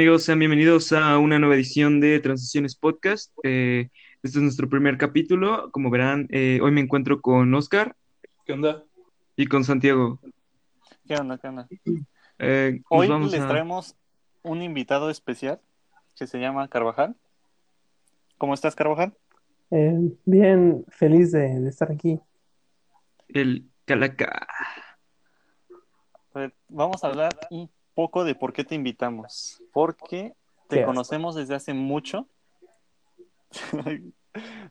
amigos? Sean bienvenidos a una nueva edición de Transiciones Podcast. Eh, este es nuestro primer capítulo. Como verán, eh, hoy me encuentro con Oscar. ¿Qué onda? Y con Santiago. ¿Qué onda? ¿Qué onda? Eh, hoy les traemos un invitado especial que se llama Carvajal. ¿Cómo estás, Carvajal? bien, feliz de, estar aquí. El Calaca. vamos a hablar un poco de por qué te invitamos. Porque te conocemos desde hace mucho.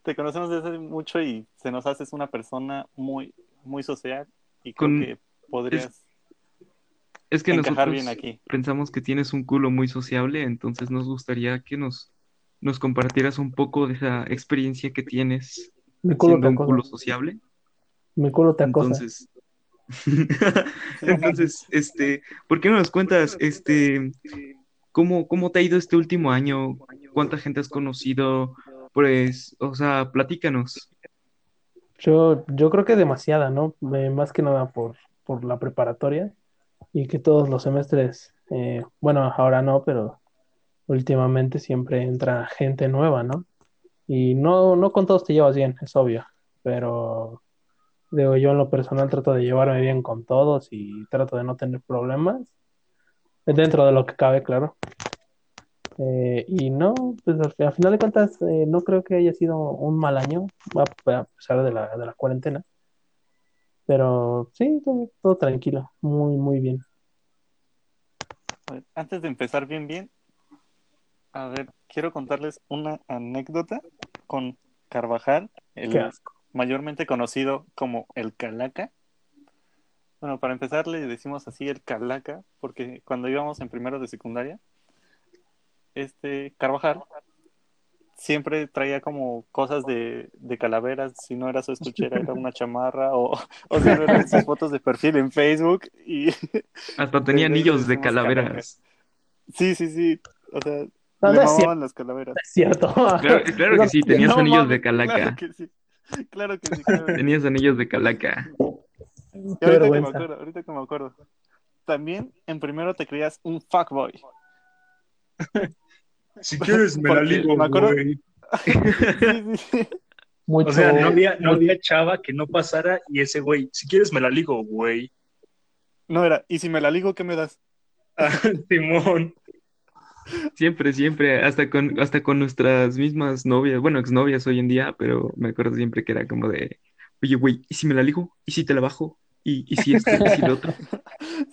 te conocemos desde hace mucho y se nos haces una persona muy, muy social y creo que podrías es, que encajar bien aquí. Pensamos que tienes un culo muy sociable, entonces nos gustaría que nos, nos compartieras un poco de esa experiencia que tienes Mi culo un culo sociable. Mi culo te acosa. Entonces, Entonces, este, ¿por qué no nos cuentas, este, cómo, cómo te ha ido este último año? ¿Cuánta gente has conocido? Pues, o sea, platícanos. Yo, yo creo que demasiada, ¿no? Eh, más que nada por, por la preparatoria y que todos los semestres, eh, bueno, ahora no, pero últimamente siempre entra gente nueva, ¿no? Y no, no con todos te llevas bien, es obvio, pero Digo, yo en lo personal trato de llevarme bien con todos y trato de no tener problemas. Dentro de lo que cabe, claro. Eh, y no, pues al, final de cuentas, eh, no creo que haya sido un mal año, a, pesar de la, de la cuarentena. Pero sí, todo, todo tranquilo, muy, muy bien. Antes de empezar bien, bien, a ver, quiero contarles una anécdota con Carvajal, el, Qué asco mayormente conocido como el Calaca. Bueno, para empezar le decimos así el Calaca, porque cuando íbamos en primero de secundaria, este Carvajal siempre traía como cosas de, calaveras, si no era su escuchera era una chamarra o, o si eran sus fotos de perfil en Facebook y hasta tenía anillos de calaveras. Sí, sí, sí, o sea, no, le mamaban las calaveras. Es cierto. Claro, que sí, tenías anillos de calaca. Claro que sí. Claro que sí. Tenías anillos de calaca. ahorita que me acuerdo, ahorita que me acuerdo. También en primero te creías un fuckboy. si quieres me la ligo, güey. sí, sí. O sea, no había, no había chava que no pasara y ese güey, si quieres me la ligo, güey. No era, y si me la ligo, ¿qué me das? Ah, Simón. Siempre, siempre, hasta con, hasta con nuestras mismas novias, bueno, exnovias hoy en día, pero me acuerdo siempre que era como de, oye, güey, ¿y si me la ligo? ¿Y si te la bajo? ¿Y, y si esto? ¿Y si lo otro?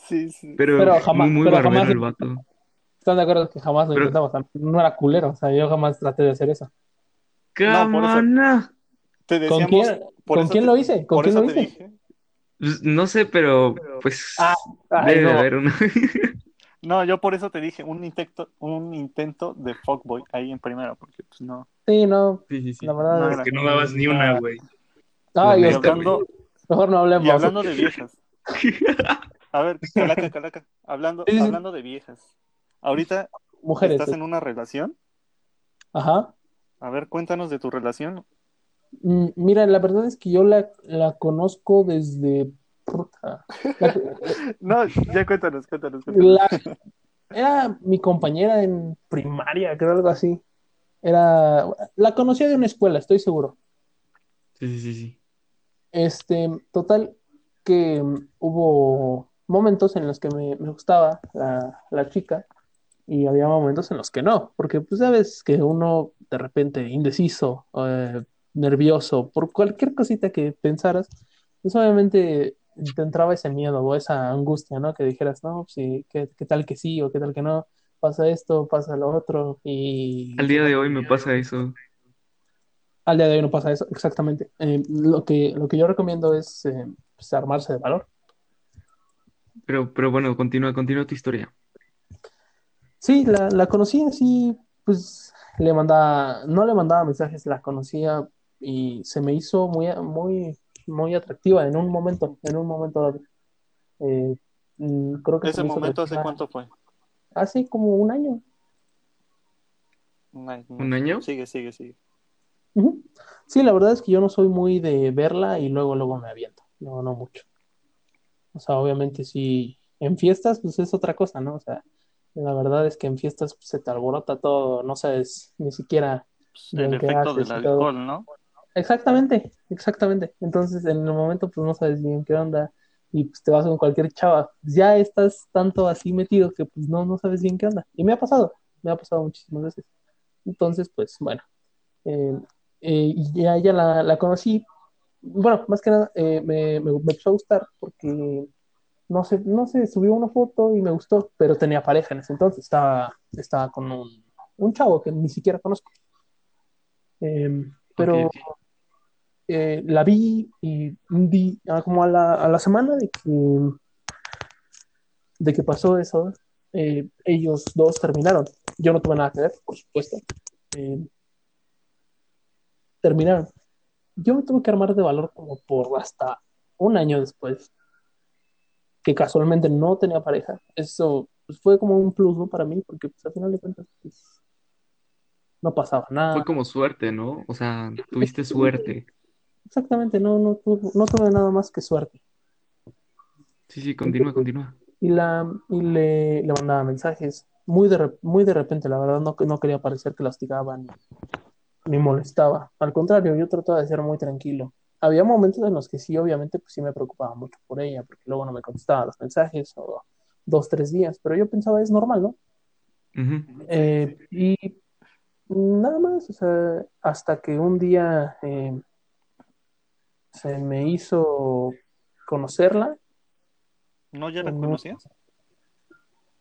Sí, sí. Pero, pero jamás, muy, muy barbero el vato. ¿Están de acuerdo que jamás lo intentamos? no era culero, o sea, yo jamás traté de hacer eso. No, ¿Con quién, ¿con quién lo hice? ¿Con quién lo hice? Pues, no sé, pero pues ah, debe haber una. No, yo por eso te dije un intento, un intento de fuckboy ahí en primera, porque pues no. Sí, no. Sí, sí, sí. La verdad no, es que no dabas ni una, güey. Ah, y hablando, mejor no hablemos. Y hablando de viejas. A ver, calaca, calaca. Hablando, hablando de viejas. Ahorita Mujeres, estás en una relación. Ajá. A ver, cuéntanos de tu relación. Mm, mira, la verdad es que yo la, la conozco desde no, ya cuéntanos, cuéntanos. era mi compañera en primaria, creo algo así. Era, la conocía de una escuela, estoy seguro. Sí, sí, sí. Este, total, que hubo momentos en los que me, gustaba la, chica y había momentos en los que no, porque pues sabes que uno de repente indeciso, eh, nervioso, por cualquier cosita que pensaras, pues obviamente te entraba ese miedo o esa angustia, ¿no? Que dijeras, no, sí, ¿qué, tal que sí o qué tal que no? Pasa esto, pasa lo otro y... Al día de hoy me pasa eso. Al día de hoy no pasa eso, exactamente. Eh, lo, que, lo que yo recomiendo es eh, pues, armarse de valor. Pero, pero bueno, continúa, continúa tu historia. Sí, la, la conocí así, pues le mandaba, no le mandaba mensajes, la conocía y se me hizo muy, muy, muy atractiva en un momento, en un momento dado. Eh, creo que ¿Ese momento hace cuánto fue? Hace como un año. Un año. Sigue, sigue, sigue. Sí, la verdad es que yo no soy muy de verla y luego, luego me aviento. No, no mucho. O sea, obviamente si en fiestas, pues es otra cosa, ¿no? O sea, La verdad es que en fiestas pues, se te alborota todo, no sabes ni siquiera Pues, el Bien, ¿qué efecto del todo? alcohol, ¿no? Exactamente, exactamente. Entonces, en el momento, pues no sabes bien qué onda y pues te vas con cualquier chava. Ya estás tanto así metido que pues no, no sabes bien qué onda. Y me ha pasado, me ha pasado muchísimas veces. Entonces, pues bueno, eh, eh, ya, ya la, la conocí. Bueno, más que nada, eh, me, me, empezó a gustar porque, no sé, no sé, subió una foto y me gustó, pero tenía pareja en ese entonces. Estaba, estaba con un, chavo que ni siquiera conozco. Em, pero. Eh, la vi y ah, como a la, a la semana de que, de que pasó eso, eh, ellos dos terminaron. Yo no tuve nada que ver, por supuesto. Eh, terminaron. Yo me tuve que armar de valor como por hasta un año después, que casualmente no tenía pareja. Eso pues, fue como un plus, ¿no? Para mí, porque pues, al final de cuentas pues, no pasaba nada. Fue como suerte, ¿no? O sea, tuviste suerte. Exactamente, no, no, tuve- no tuve nada más que suerte. Sí, sí, continúa, continúa. y, la, y le, le mandaba mensajes muy de, muy de repente, la verdad, no, no quería parecer que la hostigaba ni, ni molestaba. Al contrario, yo trataba de ser muy tranquilo. Había momentos en los que sí, obviamente, pues sí me preocupaba mucho por ella, porque luego no me contestaba los mensajes o dos, tres días, pero yo pensaba, es normal, ¿no? Eh, y nada más, o sea, hasta que un día eh, se me hizo conocerla, ¿No ya la No. conocías?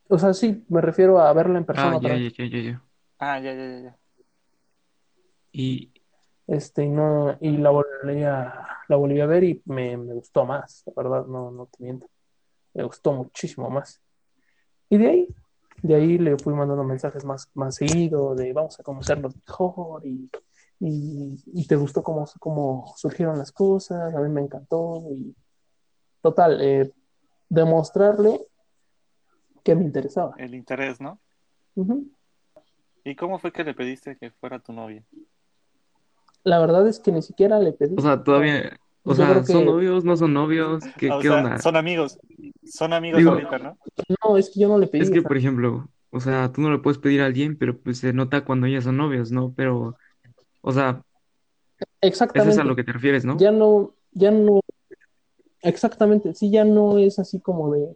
o sea, sí, me refiero a verla en persona Ah, ya, ya, ya, ya, ya. Ah, ya, ya, ya, ya. Y, Este, y no, y la volví a, la volví a ver y me, me gustó más, la verdad, no, no te miento. Me gustó muchísimo más. Y de ahí, de ahí le fui mandando mensajes más, más seguido, de vamos a conocernos mejor y, y, y te gustó cómo, cómo surgieron las cosas, a mí me encantó y total, eh, demostrarle que me interesaba. El interés, ¿no? ¿Y cómo fue que le pediste que fuera tu novia? La verdad es que ni siquiera le pedí. o sea, todavía, o Yo sea, que- ¿son novios? ¿No son novios? ¿Qué, Ah, o qué sea, onda? son amigos. Son amigos Digo- ahorita, ¿no? No, es que yo no le pedí. Es que, o sea, por ejemplo, o sea, tú no le puedes pedir a alguien, pero pues se nota cuando ellas son novios, ¿no? Pero, o sea, eso es exactamente. a lo que te refieres, ¿no? ya no, ya no, exactamente, sí, ya no es así como de,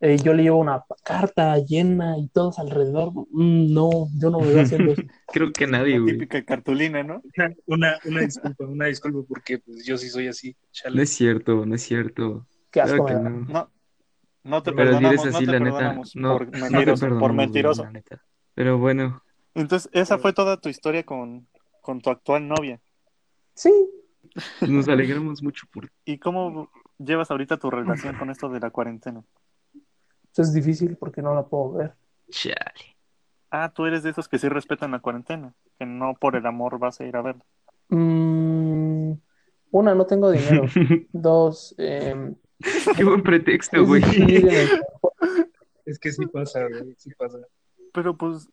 eh, yo le llevo una carta llena y todos alrededor, Mm, no, yo no me veo haciendo eso. Creo que nadie, güey. típica cartulina, ¿no? Una, una, una disculpa, una disculpa porque pues, yo sí soy así. No Chale. es cierto, no es cierto. Qué asco Claro que no. No, no te Pero si perdonamos, así, no te la neta, perdonamos no, por no te mentiroso, por güey, mentiroso. la neta. Pero bueno, Entonces, esa fue toda tu historia con, con tu actual novia. Sí, nos alegramos mucho por ¿Y cómo llevas ahorita tu relación con esto de la cuarentena? eso es difícil porque no la puedo ver. Chale. Ah, tú eres de esos que sí respetan la cuarentena, que no por el amor vas a ir a verla. Mm, una, no tengo dinero. Dos, eh, Qué buen pretexto, güey. Es que sí pasa, güey, sí pasa. Pero pues,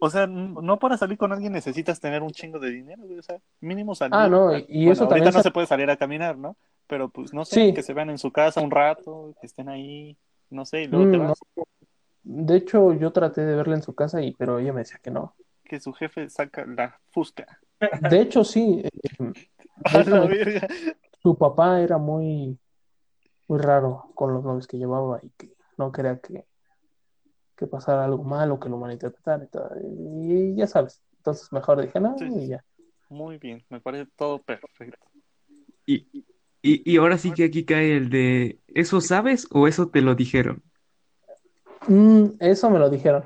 o sea, no para salir con alguien necesitas tener un chingo de dinero, güey, o sea, mínimo salir. Ah, no, y- Bueno, eso ahorita también no sa- se puede salir a caminar, ¿no? Pero pues, no sé, Sí. que se vean en su casa un rato, que estén ahí, no sé, y luego te Mm, no. vas. De hecho, yo traté de verla en su casa y, pero ella me decía que no. Que su jefe saca la fusca. De hecho, sí, eh, hecho, su papá era muy, muy raro con los novios que llevaba y que no quería que, que pasara algo malo, que lo malinterpretara y todo. Y ya sabes. Entonces mejor dije, no, Sí, y ya. Muy bien, me parece todo perfecto. Y, y, y ahora sí que aquí cae el de, ¿eso sabes o eso te lo dijeron? Mm, eso me lo dijeron.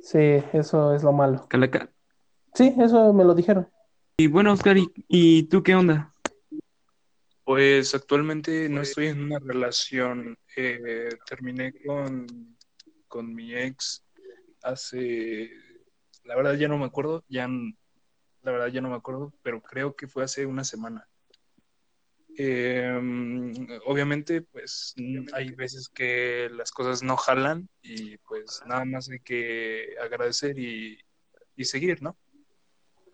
Sí, eso es lo malo. Calaca. Sí, eso me lo dijeron. Y bueno, Oscar, ¿y, y tú qué onda? Pues actualmente no estoy en una relación. eh, terminé con, con mi ex hace, la verdad ya no me acuerdo, ya, la verdad ya no me acuerdo, pero creo que fue hace una semana. Eh, obviamente, pues hay veces que las cosas no jalan y pues nada más hay que agradecer y, y seguir, ¿no?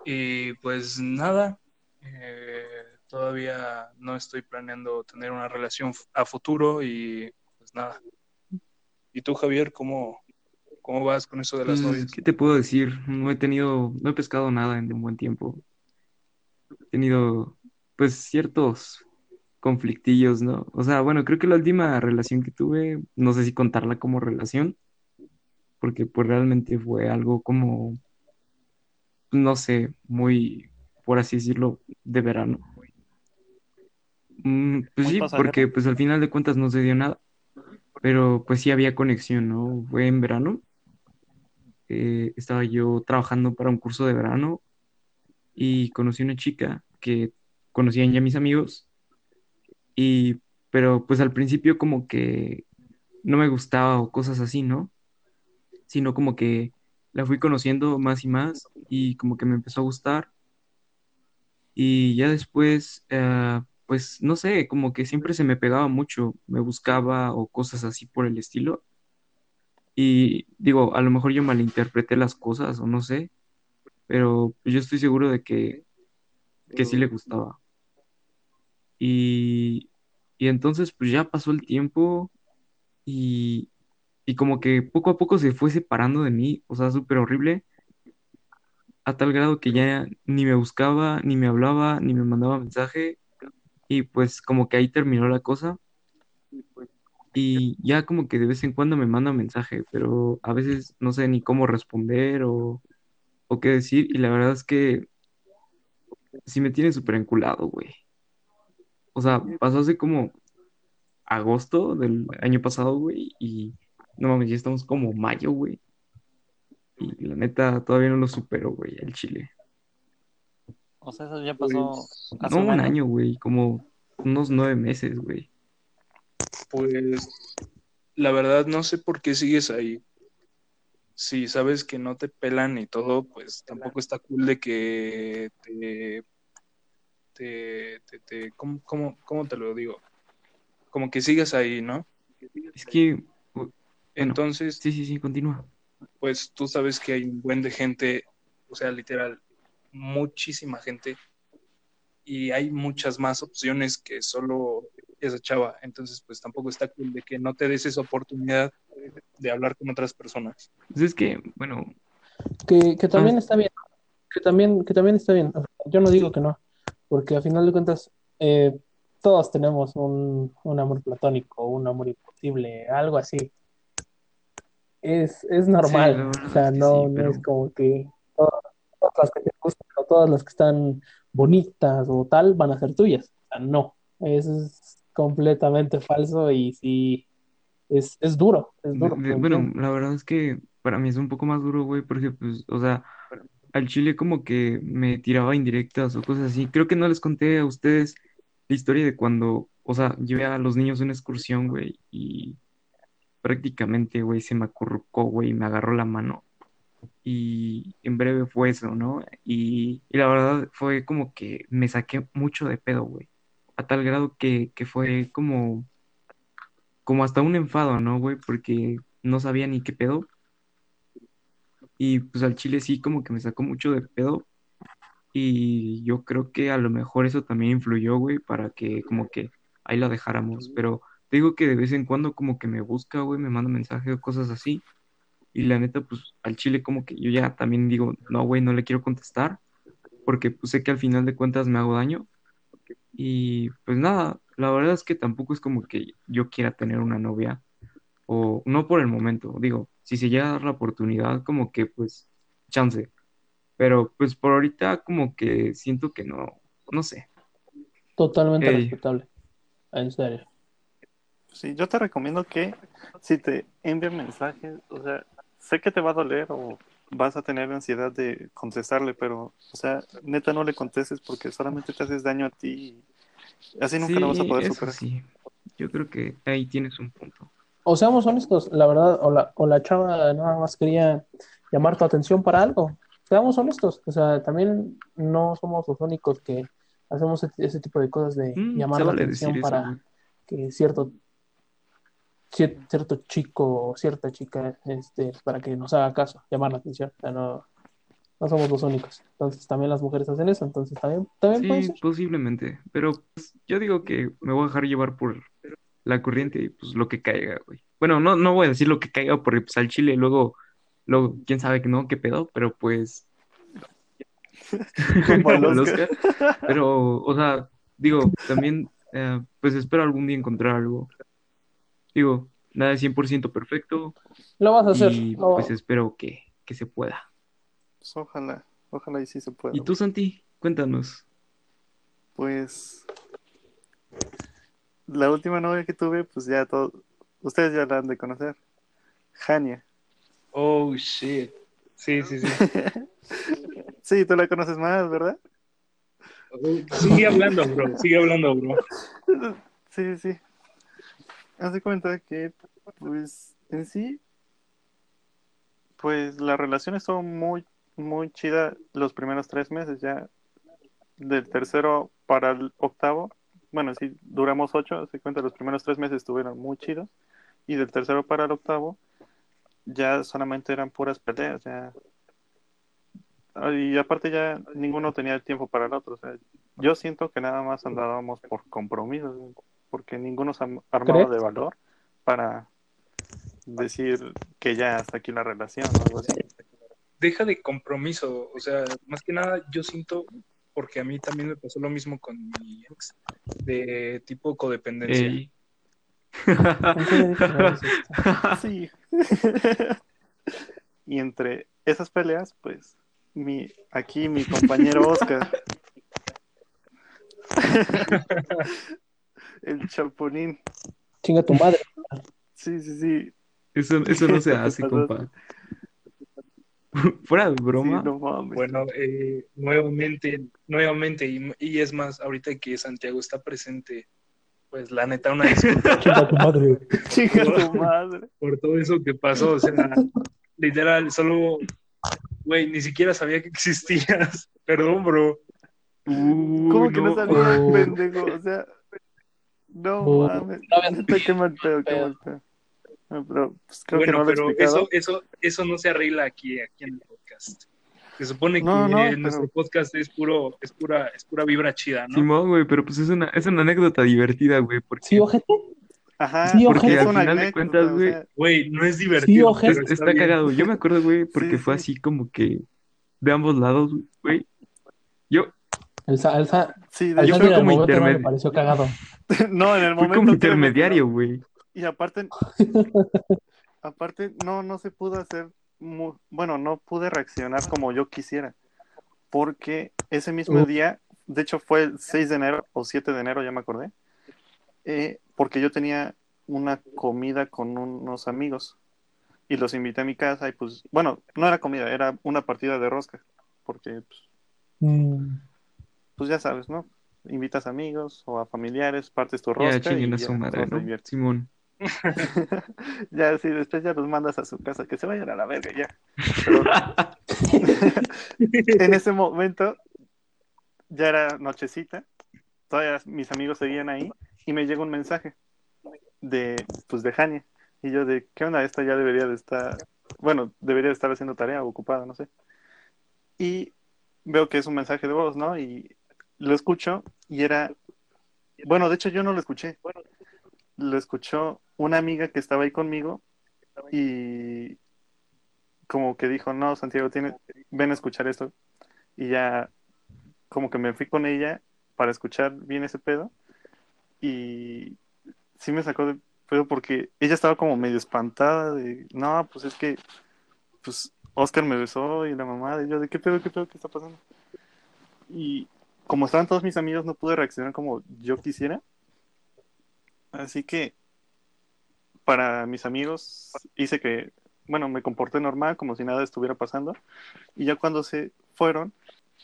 Y pues nada, eh, todavía no estoy planeando tener una relación a futuro y pues nada. ¿Y tú, Javier, cómo, ¿Cómo vas con eso de las Pues, novias? ¿qué te puedo decir? No he tenido, no he pescado nada en un buen tiempo. He tenido, pues, ciertos conflictillos, ¿no? O sea, bueno, creo que la última relación que tuve, no sé si contarla como relación, porque pues realmente fue algo como, no sé, muy, por así decirlo, de verano. Mm, pues Muy sí, pasajero. porque pues al final de cuentas no se dio nada, pero pues sí había conexión, ¿no? Fue en verano. eh, estaba yo trabajando para un curso de verano y conocí una chica que conocían ya mis amigos y pero pues al principio como que no me gustaba o cosas así, ¿no? Sino como que la fui conociendo más y más y como que me empezó a gustar y ya después eh, pues no sé, como que siempre se me pegaba mucho, me buscaba o cosas así por el estilo y digo, a lo mejor yo malinterpreté las cosas o no sé, pero yo estoy seguro de que, que sí le gustaba. Y, y entonces pues ya pasó el tiempo y, y como que poco a poco se fue separando de mí, o sea, súper horrible, a tal grado que ya ni me buscaba, ni me hablaba, ni me mandaba mensaje y pues como que ahí terminó la cosa y ya como que de vez en cuando me manda mensaje, pero a veces no sé ni cómo responder o, o qué decir y la verdad es que sí me tiene súper enculado, güey. O sea, pasó hace como agosto del año pasado, güey, y no mames, ya estamos como mayo, güey. Y la neta todavía no lo supero, güey, el Chile. O sea, eso ya pasó Pues, hace No un año. año, güey, como unos nueve meses, güey. Pues la verdad no sé por qué sigues ahí. Si sabes que no te pelan y todo, pues tampoco está cool de que te, te, te, te- ¿cómo, cómo- cómo te lo digo? Como que sigas ahí, ¿no? Es que, bueno, Entonces, sí, sí, sí, continúa. pues tú sabes que hay un buen de gente, o sea, literal, muchísima gente, y hay muchas más opciones que solo esa chava. Entonces, pues tampoco está cool de que no te des esa oportunidad de hablar con otras personas. Pues es que, bueno, Que, que también Ah. está bien, que también, que también está bien. O sea, yo no digo que no, porque a final de cuentas eh, todos tenemos un, un amor platónico, un amor imposible, algo así. Es, es normal, o sea, es que no, sí, no es como que todas, las que todas las que están bonitas o tal van a ser tuyas. O sea, no, eso es completamente falso y sí, es, es duro, es duro, bueno, la verdad es que para mí es un poco más duro, güey, porque, pues, o sea, al Chile como que me tiraba indirectas o cosas así. Creo que no les conté a ustedes la historia de cuando, o sea, llevé a los niños a una excursión, güey, y prácticamente, güey, se me acurrucó, güey, y me agarró la mano. Y en breve fue eso, ¿no? Y, y la verdad fue como que me saqué mucho de pedo, güey. A tal grado que, que fue como, como hasta un enfado, ¿no, güey? Porque no sabía ni qué pedo. Y pues al Chile sí como que me sacó mucho de pedo. Y yo creo que a lo mejor eso también influyó, güey, para que como que ahí la dejáramos. Pero te digo que de vez en cuando como que me busca, güey, me manda mensajes o cosas así. Y la neta, pues al Chile como que yo ya también digo, no, güey, no le quiero contestar. Porque pues sé que al final de cuentas me hago daño. Y pues nada, la verdad es que tampoco es como que yo quiera tener una novia. O no por el momento, digo, si se llega a dar la oportunidad, como que pues chance. Pero pues por ahorita como que siento que no, no sé. Totalmente Ey. respetable, en serio. Sí, yo te recomiendo que si te envían mensajes, o sea, sé que te va a doler o vas a tener ansiedad de contestarle, pero, o sea, neta no le contestes porque solamente te haces daño a ti y así nunca lo vas a poder eso superar. sí. Yo creo que ahí tienes un punto. O seamos honestos, la verdad, o la, o la chava nada más quería llamar tu atención para algo. Seamos honestos, o sea, también no somos los únicos que hacemos ese, ese tipo de cosas de Mm, llamar la vale atención eso, para que cierto, cier- cierto chico o cierta chica, este, para que nos haga caso, llamar la atención. O sea, no, no somos los únicos. Entonces también las mujeres hacen eso, entonces también, también puede Sí, ser. posiblemente. Pero pues, yo digo que me voy a dejar llevar por la corriente y pues lo que caiga, güey. Bueno, no, no voy a decir lo que caiga porque pues al chile luego Luego, quién sabe que no, qué pedo, pero pues. Como el. Oscar. Pero, o sea, digo, también, eh, pues espero algún día encontrar algo. Digo, nada es 100% perfecto Lo vas a hacer. y pues espero que, que se pueda. Pues ojalá, ojalá y sí se pueda. ¿Y tú, Santi? Cuéntanos. Pues la última novia que tuve, pues ya todo, ustedes ya la han de conocer. Jania. Oh, shit. Sí, sí, sí. Sí, tú la conoces más, ¿verdad? Sigue hablando, bro. Sigue hablando, bro. Sí, sí. Haz de cuenta que, pues, en sí, pues la relación estuvo muy, muy chida los primeros tres meses, ya del tercero para el octavo, bueno, sí, duramos ocho, de cuenta, los primeros tres meses estuvieron muy chidos, y del tercero para el octavo, ya solamente eran puras peleas, ya. Y aparte ya ninguno tenía tiempo para el otro, o sea, yo siento que nada más andábamos por compromisos, porque ninguno se ha armado ¿Crees? de valor para decir que ya hasta aquí la relación o algo así. Deja de compromiso. O sea, más que nada, yo siento, porque a mí también me pasó lo mismo con mi ex, de tipo codependencia. Sí. y entre esas peleas, pues, mi, aquí mi compañero Oscar, el chaponín, Chinga tu madre. sí, sí, sí, Eso, eso no se hace, compa. Fuera de sí, broma. no mames. Bueno, eh, nuevamente, nuevamente, y, y es más, ahorita que Santiago está presente, pues la neta, una disculpa Chinga tu madre. Chinga tu madre. por todo eso que pasó. O sea, literal, solo, güey, ni siquiera sabía que existías. Perdón, bro. ¿Cómo que no, sabía, Oh. pendejo? O sea, no Oh. mames. No qué mal pedo, qué mal pedo. No, pero pues, creo que bueno, no lo he pero eso, eso, eso no se arregla aquí, aquí en el podcast. Se supone No, que no, pero- nuestro podcast es puro, es pura, es pura vibra chida, ¿no? Simón, güey, pero pues es una, es una anécdota divertida, güey, porque Sí, ojete. Ajá, Sí, porque ojete. Al final de cuentas, o güey, sea, Güey, no es divertido. Sí, ojete. pero está, está cagado. Yo me acuerdo, güey, porque Sí, fue sí. así como que de ambos lados, güey. Yo, El, sa- el sa- Sí, de Yo fui como le intermedio. pareció cagado. no, en el fui momento. como que no. intermediario, güey. Y aparte, aparte, no, no se pudo hacer, bueno, no pude reaccionar como yo quisiera, porque ese mismo Uh. día, de hecho fue el 6 de enero o 7 de enero, ya me acordé, eh, porque yo tenía una comida con unos amigos y los invité a mi casa y pues, bueno, no era comida, era una partida de rosca, porque pues, Mm, pues ya sabes, ¿no? Invitas amigos o a familiares, partes tu Ya rosca chinguen y ya, su madre, todos se ¿no? Simón. ya, sí, después ya los mandas a su casa, que se vayan a la verga ya. Pero en ese momento ya era nochecita, todavía mis amigos seguían ahí y me llega un mensaje de, pues, de Jania. Y yo de, ¿qué onda? Esta ya debería de estar, bueno, debería de estar haciendo tarea ocupada, no sé. Y veo que es un mensaje de voz, ¿no? Y lo escucho y era, bueno, de hecho yo no lo escuché. Lo escuchó una amiga que estaba ahí conmigo y como que dijo, no, Santiago, tiene, ven a escuchar esto. Y ya como que me fui con ella para escuchar bien ese pedo y sí me sacó de pedo porque ella estaba como medio espantada de, no, pues es que, pues Oscar me besó y la mamá, y yo de, ¿qué pedo, qué pedo, qué está pasando? Y como estaban todos mis amigos, no pude reaccionar como yo quisiera. Así que para mis amigos hice que, bueno, me comporté normal, como si nada estuviera pasando. Y ya cuando se fueron,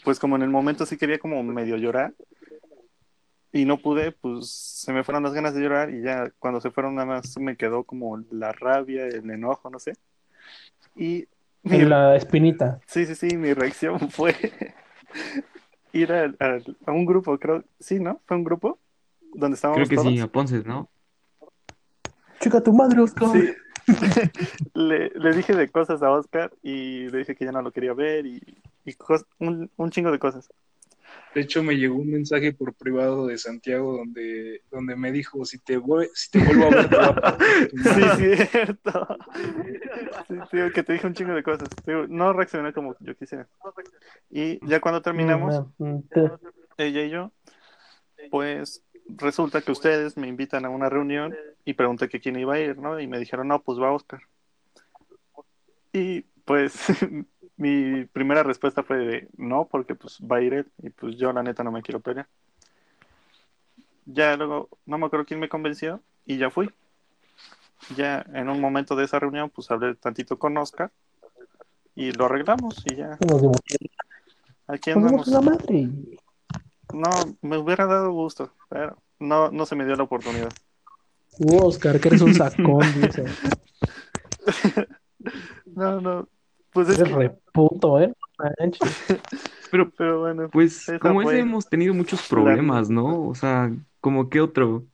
pues como en el momento sí quería como medio llorar. Y no pude, pues se me fueron las ganas de llorar y ya cuando se fueron nada más me quedó como la rabia, el enojo, no sé. Y mi, la espinita. Sí, sí, sí, mi reacción fue ir al- al- a, un grupo, creo, sí, ¿no? Fue un grupo donde estábamos Creo que sí, todos. a Ponces, ¿no? Chica tu madre, Oscar. Sí. le, le dije de cosas a Oscar y le dije que ya no lo quería ver y, y cos- un, un chingo de cosas. De hecho, me llegó un mensaje por privado de Santiago donde, donde me dijo, si te, voy, si te vuelvo a ver, te a Sí, madre". cierto. Sí, tío, que te dije un chingo de cosas. No reaccioné como yo quisiera. Y ya cuando terminamos, te- ella y yo, pues resulta que ustedes me invitan a una reunión y pregunté que quién iba a ir, ¿no? Y me dijeron, no, pues va Oscar. Y pues mi primera respuesta fue de no, porque pues va a ir él y pues yo la neta no me quiero pelear. Ya luego, no me acuerdo quién me convenció y ya fui. Ya en un momento de esa reunión, pues hablé tantito con Oscar y lo arreglamos y ya aquí andamos. la madre. No, me hubiera dado gusto, pero no, no se me dio la oportunidad. Uh, Oscar, que eres un sacón, dice. No, no, pues es que, reputo, ¿eh? Pero, pero bueno, pues, como fue ese hemos tenido muchos problemas, ¿no? O sea, como que otro.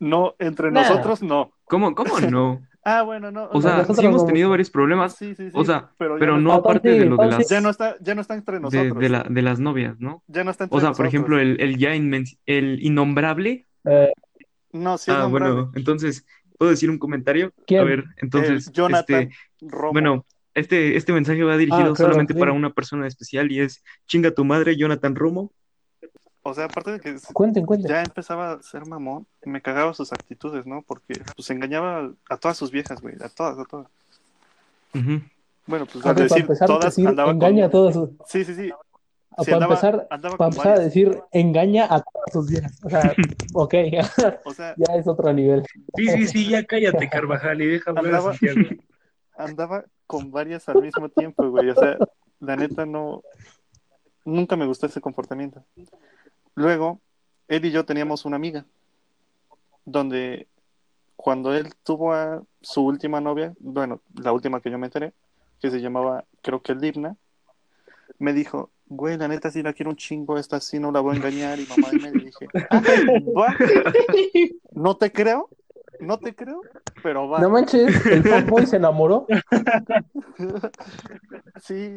no, entre Nah. nosotros no. ¿Cómo, cómo no? Ah, bueno, no. O sea, sí hemos no- tenido varios problemas, sí, sí, sí, o sea, pero, pero no aparte de lo de las, ya no está, ya no está entre nosotros. de la, de las novias, ¿no? Ya no está entre O sea, por ejemplo, el, el ya inmen- el innombrable. Eh, No, sí Ah, bueno, entonces, ¿puedo decir un comentario? ¿Quién? A ver, entonces, El Jonathan este, Romo. bueno, este, este mensaje va dirigido Ah, claro, solamente sí. para una persona especial y es chinga tu madre, Jonathan Romo. O sea, aparte de que cuenten, cuenten. ya empezaba a ser mamón, me cagaba sus actitudes, ¿no? Porque pues engañaba a todas sus viejas, güey, a todas, a todas. Bueno, pues Ah, al para decir empezar, todas decir, andaba engaña a todas sus... Sí, sí, sí. Ah, Sí, para andaba- empezar, andaba para empezar a decir, engaña a todas sus viejas. O sea, ok, O sea, ya es otro nivel. Sí, sí, sí, ya cállate, Carvajal, y deja hablar a Andaba- andaba con varias al mismo tiempo, güey. O sea, la neta no. Nunca me gustó ese comportamiento. Luego, él y yo teníamos una amiga. Donde cuando él tuvo a su última novia, bueno, la última que yo me enteré, que se llamaba, creo que Libna, me dijo, güey, la neta sí la quiero un chingo, esta sí no la voy a engañar. Y mamá y me dije, "Ah, va. No te creo, no te creo, pero va. No manches, el fanboy se enamoró. Sí,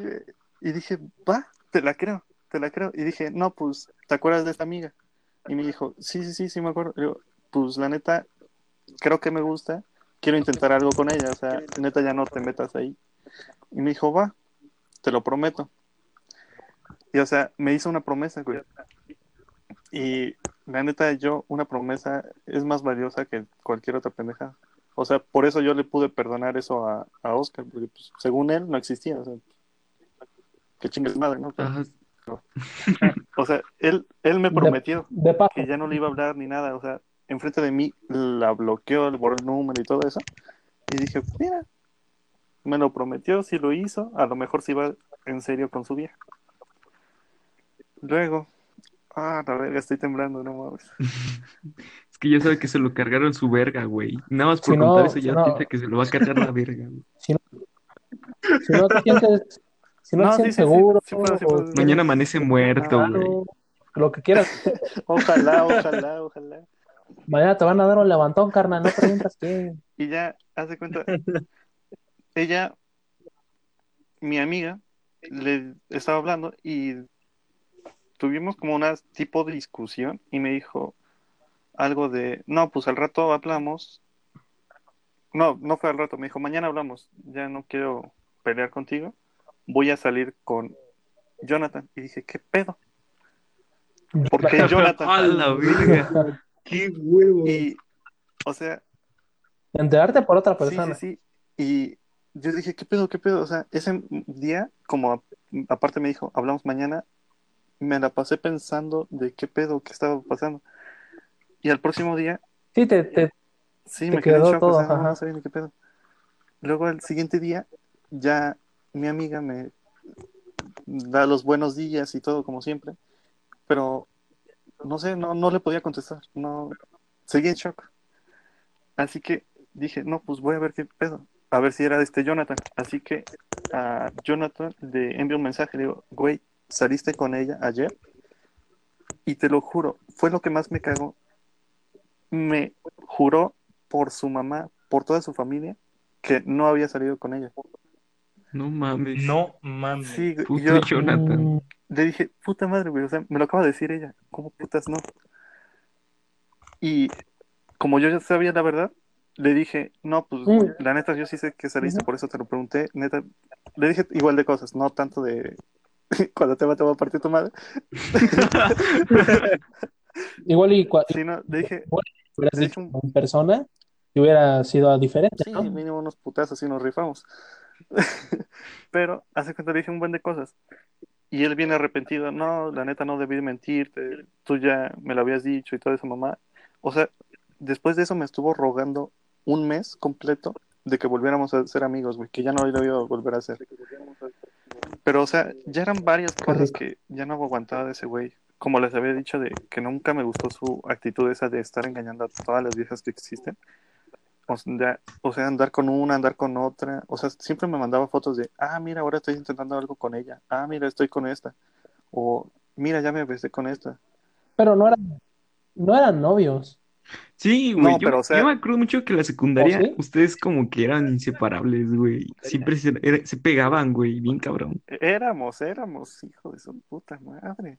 y dije, va, te la creo, te la creo. Y dije, no, pues, ¿te acuerdas de esta amiga? Y me dijo, sí, sí, sí, sí, me acuerdo. Yo, pues, la neta, creo que me gusta, quiero intentar algo con ella, o sea, neta, ya no te metas ahí. Y me dijo, va, te lo prometo. Y, o sea, me hizo una promesa, güey. Y la neta, yo, una promesa es más valiosa que cualquier otra pendeja. O sea, por eso yo le pude perdonar eso a, a Oscar, porque pues, según él no existía. O sea, que chingue su madre, ¿no? Ajá. O sea, él, él me prometió De que ya no le iba a hablar ni nada. O sea, enfrente de mí la bloqueó, le borró el número y todo eso. Y dije, mira, me lo prometió, si lo hizo, a lo mejor se iba en serio con su vieja. Luego, ah, la verga, estoy temblando, no mames. Es que ya sabe que se lo cargaron su verga, güey. Nada más por Si no- contar eso ya si no- piensa que se lo va a cargar la verga, güey. Si no te sientes, si no, No, te sientes sí, seguro, sí puedo, sí o puedo. quieres Mañana amanece muerto, güey. Lo que quieras. Ojalá, ojalá, ojalá. Mañana te van a dar un levantón, carnal. No preguntas qué. Y ya, haz de cuenta, ella, mi amiga, le estaba hablando y tuvimos como una tipo de discusión y me dijo algo de, no, pues al rato hablamos. No, no fue al rato, me dijo, mañana hablamos, ya no quiero pelear contigo, voy a salir con Jonathan. Y dije, ¿qué pedo? ¿Por qué Jonathan? A la verga. ¡Qué huevo! Y, o sea, Enterarte por otra persona. sí, sí. Y yo dije, ¿qué pedo, qué pedo? O sea, ese día, como a- aparte me dijo, hablamos mañana, me la pasé pensando de qué pedo, qué estaba pasando. Y al próximo día, Sí, te, te- sí, Te me quedé en quedó todo, o sea, no, ajá. no sabía ni qué pedo. Luego al siguiente día, ya mi amiga me da los buenos días y todo, como siempre, pero no sé, no, no le podía contestar, no, seguí en shock. Así que dije, no, pues voy a ver qué pedo, a ver si era este Jonathan. Así que a Jonathan le envié un mensaje, le digo, güey, saliste con ella ayer y te lo juro, fue lo que más me cagó. Me juró por su mamá, por toda su familia, que no había salido con ella. No mames. No mames. Sí, y Puto yo, Jonathan. Mm, le dije, puta madre, güey, o sea, me lo acaba de decir ella, ¿cómo putas no? Y como yo ya sabía la verdad, le dije, no, pues Mm. la neta, yo sí sé que saliste, Ujú. por eso te lo pregunté, neta, le dije igual de cosas, no tanto de cuando te va, a partir tu madre, Igual y cua- sino le dije, hubieras dicho hecho- en persona, y hubiera sido diferente, sí, ¿no? mínimo unos putazos y nos rifamos. Pero hace cuenta le dije un buen de cosas. Y él viene arrepentido, no, la neta no debí mentirte, tú ya me lo habías dicho y todo eso, mamá. O sea, después de eso me estuvo rogando un mes completo de que volviéramos a ser amigos, güey, que ya no lo iba a volver a hacer. Pero, o sea, ya eran varias cosas que ya no aguantaba de ese güey. Como les había dicho, de que nunca me gustó su actitud esa de estar engañando a todas las viejas que existen. O sea, o sea, andar con una, andar con otra. O sea, siempre me mandaba fotos de, ah, mira, ahora estoy intentando algo con ella. Ah, mira, estoy con esta. O, mira, ya me besé con esta. Pero no eran, no eran novios. Sí, güey, No, yo, pero, o sea- yo me acuerdo mucho que en la secundaria ¿Oh, sí? ustedes como que eran inseparables, güey. Siempre se, era- se pegaban, güey, bien cabrón. Éramos, éramos, hijo de su puta madre.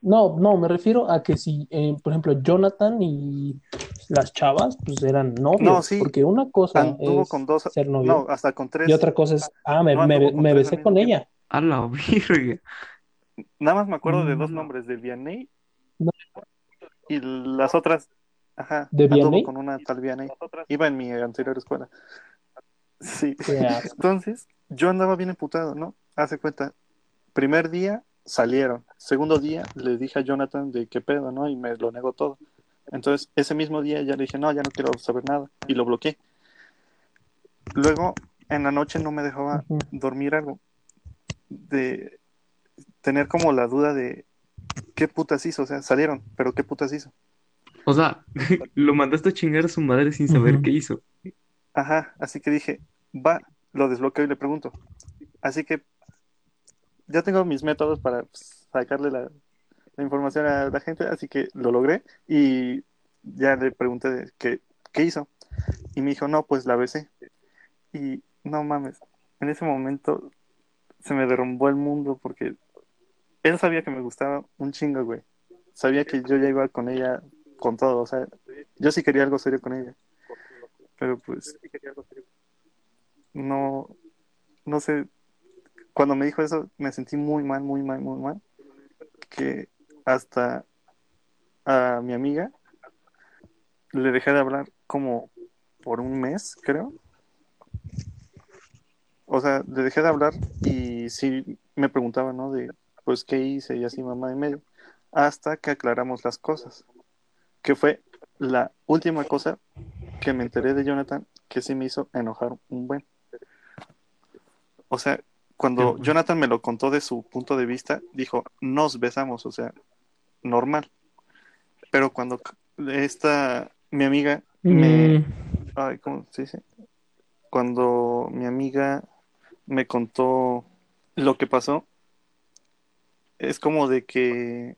No, no, me refiero a que si, eh, por ejemplo, Jonathan y las chavas, pues eran novios. No, sí. Porque una cosa Anduvo es con dos, ser novio no, hasta con tres. y otra cosa es, ah, me, No, me- anduvo con me tres besé con ella. A la virga. Nada más me acuerdo de dos nombres, de Vianney No. y las otras, ajá, ¿De Vianney? con una tal Vianney. Iba en mi anterior escuela. Sí. Entonces, yo andaba bien emputado, ¿no? Hace cuenta, primer día salieron, segundo día le dije a Jonathan de qué pedo, ¿no? Y me lo negó todo. Entonces, ese mismo día ya le dije, no, ya no quiero saber nada, y lo bloqueé. Luego, en la noche no me dejaba dormir algo, de tener como la duda de qué putas hizo, o sea, salieron, pero qué putas hizo. O sea, lo mandaste a chingar a su madre sin saber qué hizo. Ajá, así que dije, va, lo desbloqueo y le pregunto. Así que ya tengo mis métodos para pues, sacarle la, la información a la gente, así que lo logré y ya le pregunté de qué, qué hizo. Y me dijo, no, pues la besé. Y no mames, en ese momento se me derrumbó el mundo porque él sabía que me gustaba un chingo, güey. Sabía que yo ya iba con ella con todo, o sea, yo sí quería algo serio con ella. Pero pues no, no sé, cuando me dijo eso me sentí muy mal, muy mal, muy mal, que hasta a mi amiga le dejé de hablar como por un mes, creo. O sea, le dejé de hablar y sí me preguntaba, ¿no? De, pues, ¿qué hice? Y así, mamá y medio. Hasta que aclaramos las cosas. Que fue la última cosa que me enteré de Jonathan que sí me hizo enojar un buen. O sea, cuando. Jonathan me lo contó de su punto de vista, dijo, nos besamos, o sea, normal. Pero cuando esta, mi amiga, me, Mm, ay, ¿cómo se dice? Cuando mi amiga me contó lo que pasó, es como de que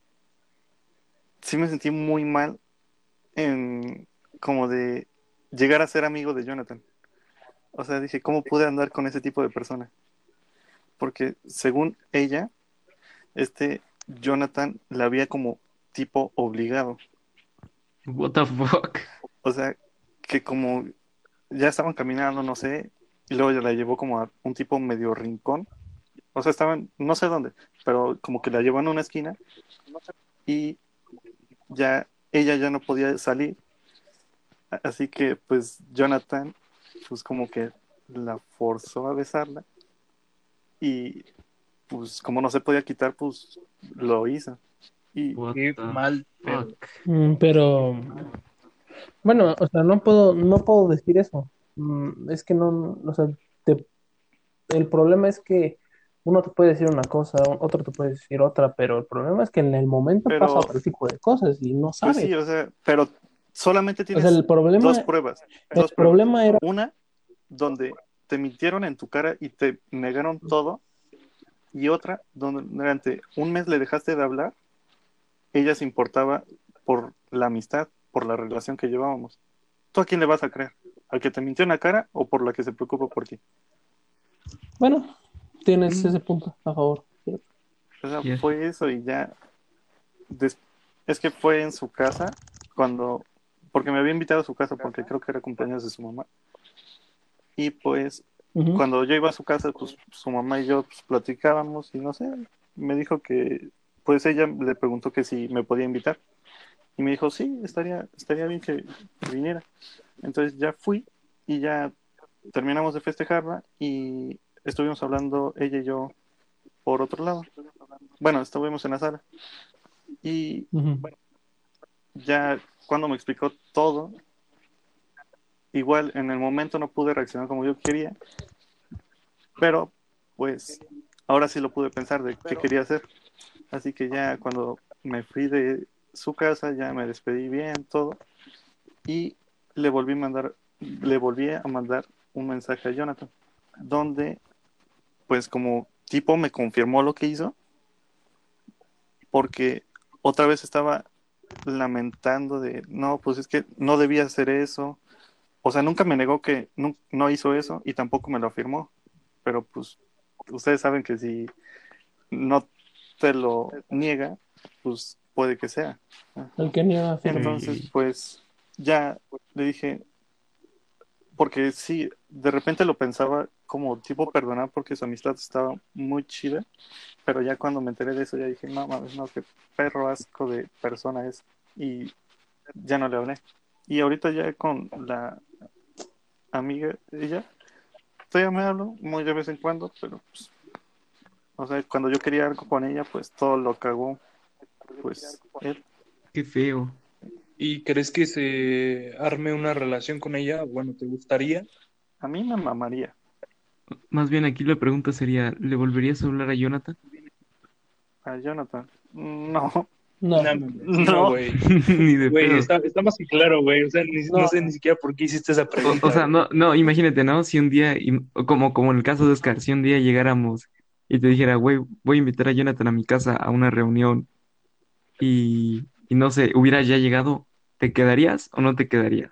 sí me sentí muy mal en como de llegar a ser amigo de Jonathan. O sea, dije, ¿cómo pude andar con ese tipo de persona? Porque según ella, este Jonathan la había como tipo obligado. What the fuck. O sea, que como ya estaban caminando, no sé, y luego ya la llevó como a un tipo medio rincón. O sea, estaban, no sé dónde, pero como que la llevó en una esquina y ya ella ya no podía salir. Así que pues Jonathan, pues como que la forzó a besarla y pues como no se podía quitar, pues lo hizo. Y Qué mal pedo. fuck. mm, pero, bueno, o sea, no puedo, no puedo decir eso. Mm, es que no, o sea, te- el problema es que uno te puede decir una cosa, otro te puede decir otra, pero el problema es que en el momento Pero- pasa otro tipo de cosas y no pues sabes. sí, o sea, pero solamente O tienes sea, el problema, dos pruebas. el Dos pruebas. problema era, Una, donde te mintieron en tu cara y te negaron todo. Y otra, donde durante un mes le dejaste de hablar. Ella se importaba por la amistad, por la relación que llevábamos. ¿Tú a quién le vas a creer? ¿Al que te mintió en la cara o por la que se preocupa por ti? bueno, tienes Mm. ese punto a favor. O sea, fue eso y ya. des- Es que fue en su casa cuando. Porque me había invitado a su casa porque creo que era cumpleaños de su mamá. Y pues Ujú. cuando yo iba a su casa, pues su mamá y yo pues, platicábamos y no sé, me dijo que, pues ella le preguntó que si me podía invitar. Y me dijo, sí, estaría, estaría bien que viniera. Entonces ya fui y ya terminamos de festejarla y estuvimos hablando ella y yo por otro lado. Bueno, estuvimos en la sala. Y Ujú. ya cuando me explicó todo, igual en el momento no pude reaccionar como yo quería, pero pues ahora sí lo pude pensar de qué quería hacer. Así que ya cuando me fui de su casa, ya me despedí bien, todo, y le volví a mandar, le volví a mandar un mensaje a Jonathan, donde pues como tipo me confirmó lo que hizo, porque otra vez estaba lamentando de, no, pues es que no debía hacer eso. O sea, nunca me negó que no, no hizo eso y tampoco me lo afirmó. Pero pues ustedes saben que si no te lo niega, pues puede que sea. El que niega. Entonces, pues ya le dije, porque sí, de repente lo pensaba como tipo perdonar porque su amistad estaba muy chida, pero ya cuando me enteré de eso ya dije, no mames, no, qué perro asco de persona es y ya no le hablé. Y ahorita ya con la amiga, ella, todavía me hablo muy de vez en cuando, pero pues, o sea, cuando yo quería algo con ella, pues todo lo cagó, pues él. Qué feo. ¿Y crees que se arme una relación con ella? Bueno, ¿te gustaría? A mí me mamaría. Más bien aquí la pregunta sería, ¿le volverías a hablar a Jonathan? A Jonathan. No, No, No, No. no, güey. Ni de Güey, está, está más que claro, güey. O sea, ni- no. No. sé ni siquiera por qué hiciste esa pregunta. o sea, no, no, imagínate, ¿no? Si un día, como, como en el caso de Oscar, si un día llegáramos y te dijera, güey, voy a invitar a Jonathan a mi casa a una reunión y, y no sé, hubiera ya llegado, ¿te quedarías o no te quedarías?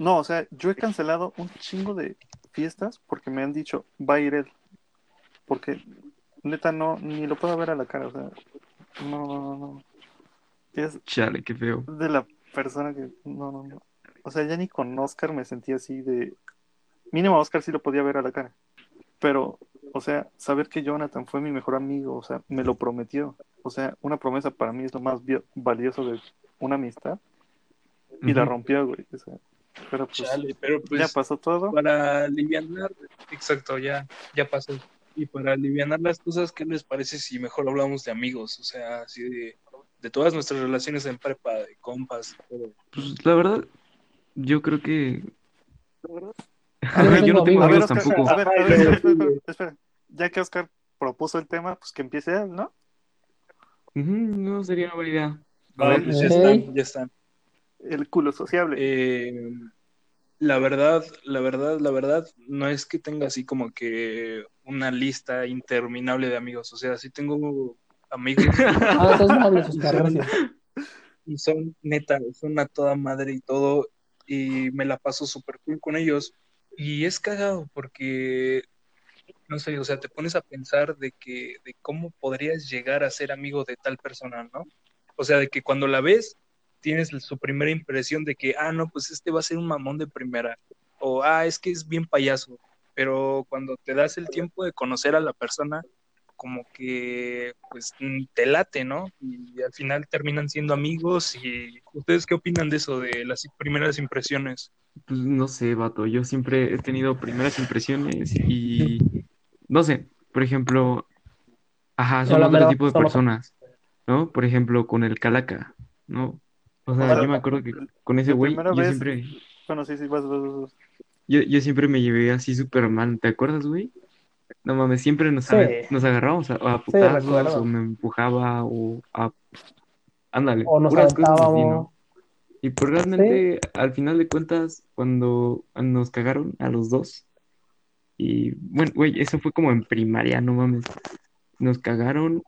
no, o sea, yo he cancelado un chingo de fiestas porque me han dicho, va a ir él. Porque neta no, ni lo puedo ver a la cara, o sea, no, no, no, no. Es Chale, qué feo. de la persona que, no, no, no. O sea, ya ni con Oscar me sentía así de, mínimo a Oscar sí lo podía ver a la cara. Pero, o sea, saber que Jonathan fue mi mejor amigo, o sea, me lo prometió. O sea, una promesa para mí es lo más valioso de una amistad. Y la rompió, güey. O sea, pero pues Chale, pero pues ya pasó todo. para alivianar, exacto, ya, ya pasó. Y para alivianar las cosas, ¿qué les parece si mejor hablamos de amigos? O sea, así de, de todas nuestras relaciones en prepa, de compas, todo. Pues la verdad, yo creo que... Yo no yo no tengo tengo A ver, amigos Oscar, tampoco. a ver, a ver, espera. Ya que Oscar propuso el tema, pues que empiece él, ¿no? Ujú, no sería una buena idea. A ver, pues ya están, ya están. El culo sociable. Eh, la verdad, la verdad, la verdad, no es que tenga así como que una lista interminable de amigos. O sea, sí tengo amigos Ah, Oscar, gracias. y son neta, son a toda madre y todo, y me la paso súper cool con ellos. Y es cagado porque, no sé, o sea, te pones a pensar de que, de cómo podrías llegar a ser amigo de tal persona, ¿no? O sea, de que cuando la ves, tienes su primera impresión de que, ah, no, pues este va a ser un mamón de primera, o ah, es que es bien payaso, pero cuando te das el tiempo de conocer a la persona, como que pues mm, te late, ¿no? Y al final terminan siendo amigos y ¿ustedes qué opinan de eso, de las primeras impresiones? Pues no sé, vato, yo siempre he tenido primeras impresiones y no sé, por ejemplo, ajá, son Hola, otro tipo de personas, ¿no? Por ejemplo, con el Calaca, ¿no? O sea, Ahora, yo me acuerdo que con ese güey, yo vez- siempre, Bueno, sí, sí, vas, vas, yo, yo siempre me llevé así súper mal, ¿te acuerdas, güey? No mames, siempre nos, Sí. nos agarrábamos a, a putazos o me empujaba o a... Ándale, O nos puras cosas así, aventábamos. ¿no? Y pues realmente, al final de cuentas, cuando nos cagaron a los dos, y bueno, güey, eso fue como en primaria, no mames. Nos cagaron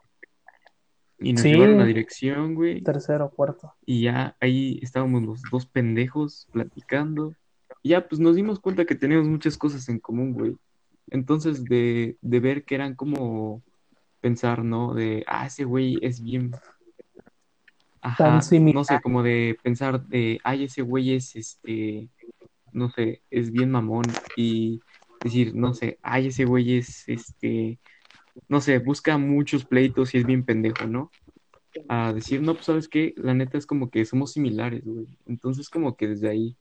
y nos Sí. llevaron a dirección, güey. Tercero, cuarto. Y ya ahí estábamos los dos pendejos platicando. Y ya pues nos dimos cuenta que teníamos muchas cosas en común, güey. Entonces de, de ver que eran como pensar, ¿no? De, ah, ese güey es bien. Ajá, Tan similar. no sé, como de pensar de, ay, ese güey es, este, no sé, es bien mamón y decir, no sé, ay, ese güey es, este, no sé, busca muchos pleitos y es bien pendejo, ¿no? A decir, no, pues, ¿sabes qué? La neta es como que somos similares, güey. Entonces, como que desde ahí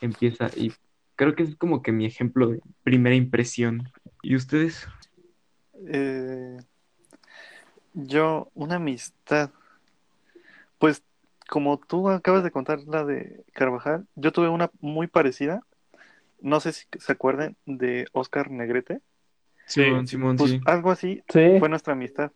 empieza y creo que es como que mi ejemplo de primera impresión. ¿Y ustedes? Eh, yo, una amistad. Pues, como tú acabas de contar la de Carvajal, yo tuve una muy parecida. No sé si se acuerdan de Oscar Negrete. Simón, Simón, Pues sí. algo así Sí. fue nuestra amistad.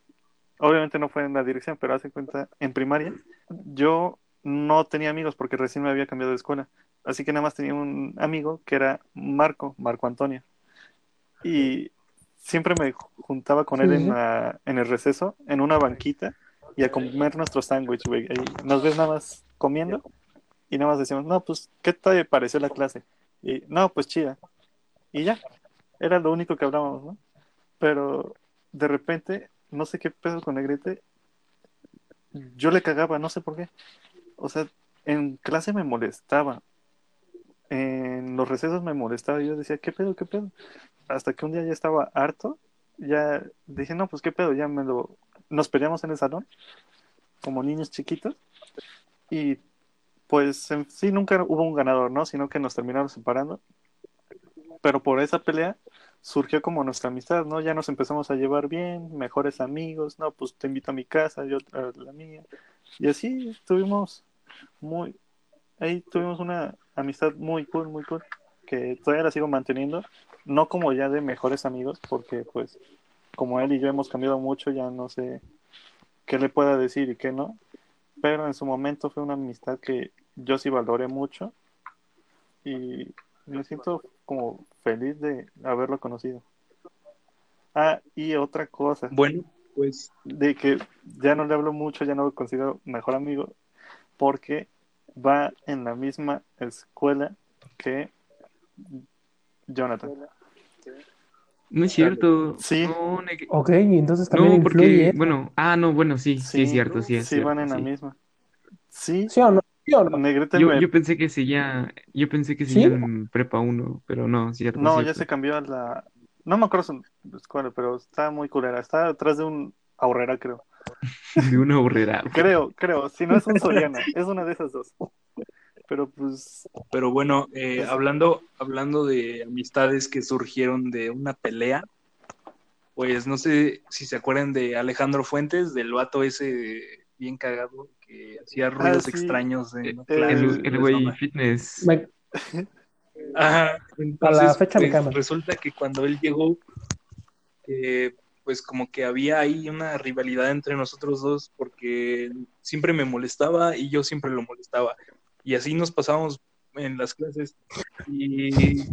Obviamente no fue en la dirección, pero hace cuenta, en primaria, yo no tenía amigos porque recién me había cambiado de escuela. Así que nada más tenía un amigo que era Marco, Marco Antonio. Y siempre me juntaba con él Sí, en, sí. la- en el receso, en una banquita, y a comer nuestro sándwich, güey. Nos ves nada más comiendo y nada más decimos, no, pues, ¿qué te pareció la clase? Y, no, pues chida. Y ya, era lo único que hablábamos, ¿no? Pero de repente, no sé qué pedo con Negrete, yo le cagaba, no sé por qué. O sea, en clase me molestaba. En los recesos me molestaba. Yo decía, ¿qué pedo, qué pedo? Hasta que un día ya estaba harto. Ya dije, no, pues qué pedo, ya me lo. Nos peleamos en el salón, como niños chiquitos. Y pues en sí nunca hubo un ganador, ¿no? Sino que nos terminaron separando. Pero por esa pelea surgió como nuestra amistad, ¿no? Ya nos empezamos a llevar bien, mejores amigos, no, pues te invito a mi casa, yo a la mía. Y así estuvimos muy, ahí tuvimos una amistad muy cool, muy cool, que todavía la sigo manteniendo, no como ya de mejores amigos, porque pues como él y yo hemos cambiado mucho, ya no sé qué le pueda decir y qué no, pero en su momento fue una amistad que yo sí valoré mucho y me siento como feliz de haberlo conocido. Ah, y otra cosa, Bueno, pues de que ya no le hablo mucho, ya no lo considero mejor amigo, porque va en la misma escuela que Jonathan. No es cierto. Sí. No, Ok, y entonces también no, porque, influye. eso. bueno, ah, no, bueno, sí, sí, es cierto, sí es sí cierto. van en la misma. Sí, ¿Sí o no? ¿Sí o no? Negrete Yo, me- yo pensé que seguía, yo pensé que ¿Sí? seguía en prepa 1, pero no, cierto, No, cierto. ya se cambió a la... No me acuerdo su escuela, pero está muy culera. Está detrás de un ahorrera, creo. De una horrera. Creo, creo. Si no es un Soriana, es una de esas dos. Pero pues, Pero bueno, eh, hablando, hablando de amistades que surgieron de una pelea, pues no sé si se acuerdan de Alejandro Fuentes, del vato ese bien cagado que hacía ruidos sí. extraños en Eh, clases El, de el güey fitness. Me- Ajá, A la fecha me pues, cambia. resulta que cuando él llegó, eh, pues como que había ahí una rivalidad entre nosotros dos, porque siempre me molestaba y yo siempre lo molestaba. Y así nos pasábamos en las clases. Y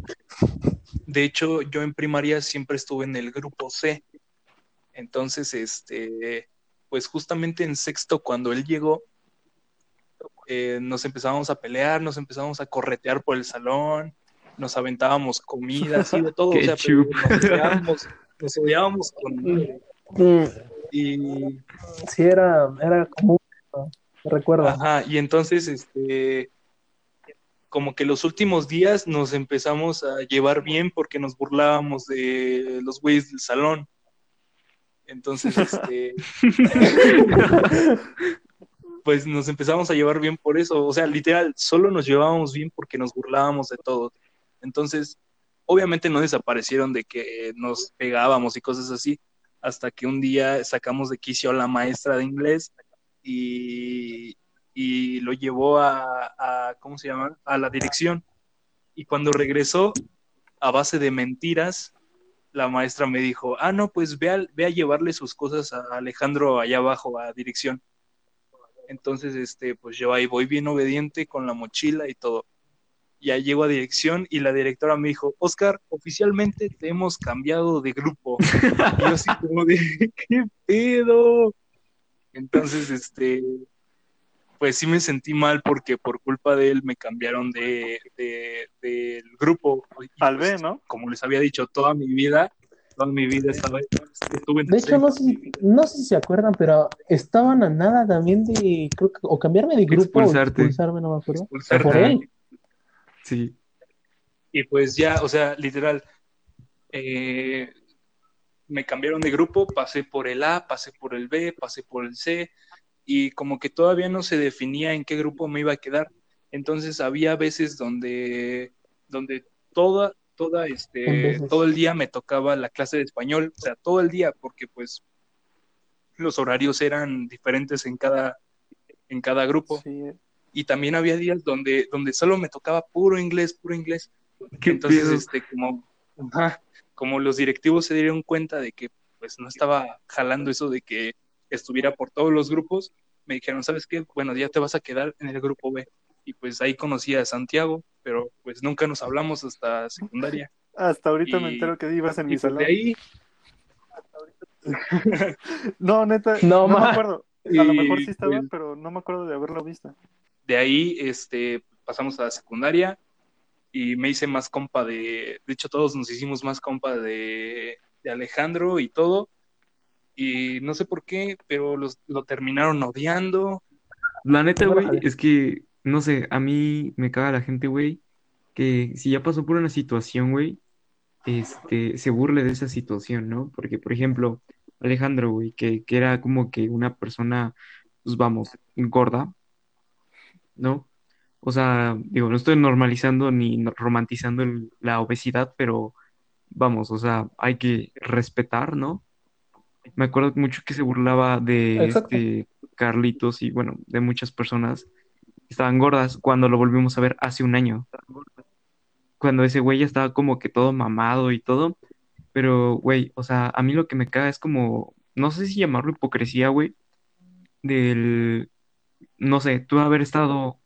de hecho, yo en primaria siempre estuve en el grupo C. Entonces, este, pues justamente en sexto, cuando él llegó, eh, nos empezábamos a pelear, nos empezábamos a corretear por el salón, nos aventábamos comida, así de todo, o sea, nos odiábamos, nos odiábamos con Y, Sí, era, era. Recuerdo. ajá, y entonces, este, como que los últimos días nos empezamos a llevar bien porque nos burlábamos de los güeyes del salón. Entonces, este, pues nos empezamos a llevar bien por eso. O sea, literal, solo nos llevábamos bien porque nos burlábamos de todo. Entonces, obviamente no desaparecieron de que nos pegábamos y cosas así, hasta que un día sacamos de quicio a la maestra de inglés y, y lo llevó a, a, ¿cómo se llama? A la dirección. Y cuando regresó, a base de mentiras, la maestra me dijo, ah, no, pues ve a, ve a llevarle sus cosas a Alejandro allá abajo, a dirección. Entonces, este, pues yo ahí voy bien obediente con la mochila y todo. Ya llego a dirección y la directora me dijo, Oscar, oficialmente te hemos cambiado de grupo. Y yo así como de, ¿qué pedo? Entonces, este, pues sí me sentí mal porque por culpa de él me cambiaron de, de- del grupo. Pues, B, ¿no? como les había dicho toda mi vida, toda mi vida estaba, estuve en De hecho, no sé, si- no sé si se acuerdan, pero estaban a nada también de, creo que, o cambiarme de grupo o Expulsarte. expulsarme, no me acuerdo. Expulsarte. Por él. Sí. Y pues ya, o sea, literal, eh, me cambiaron de grupo, pasé por el A, pasé por el B, pasé por el C, y como que todavía no se definía en qué grupo me iba a quedar. Entonces había veces donde, donde toda, toda, este, todo el día me tocaba la clase de español, o sea, todo el día, porque pues los horarios eran diferentes en cada, en cada grupo. Sí, Y también había días donde, donde solo me tocaba puro inglés, puro inglés. ¿Qué Entonces, este, como, como los directivos se dieron cuenta de que pues no estaba jalando eso de que estuviera por todos los grupos, me dijeron, ¿sabes qué? Bueno, ya te vas a quedar en el grupo B. Y pues ahí conocí a Santiago, pero pues nunca nos hablamos hasta secundaria. hasta ahorita me entero que ibas en Y mi pues salón. de ahí, No, neta, No, no, me acuerdo. A lo mejor sí estaba, pues- pero no me acuerdo de haberlo visto. de ahí este, pasamos a la secundaria y me hice más compa de, de hecho todos nos hicimos más compa de, de Alejandro y todo, y no sé por qué, pero los, lo terminaron odiando, La neta, güey, es que, no sé, a mí me caga la gente, güey, que si ya pasó por una situación, güey, este, se burle de esa situación, ¿no? Porque, por ejemplo, Alejandro, güey, que, que era como que una persona, pues vamos, gorda, ¿no? O sea, digo, no estoy normalizando ni romantizando el- la obesidad, pero vamos, o sea, hay que respetar, ¿no? Me acuerdo mucho que se burlaba de Exacto. este Carlitos y bueno, de muchas personas que estaban gordas cuando lo volvimos a ver hace un año. Cuando ese güey ya estaba como que todo mamado y todo, pero güey, o sea, a mí lo que me caga es como, no sé si llamarlo hipocresía, güey, del, no sé, tú haber estado,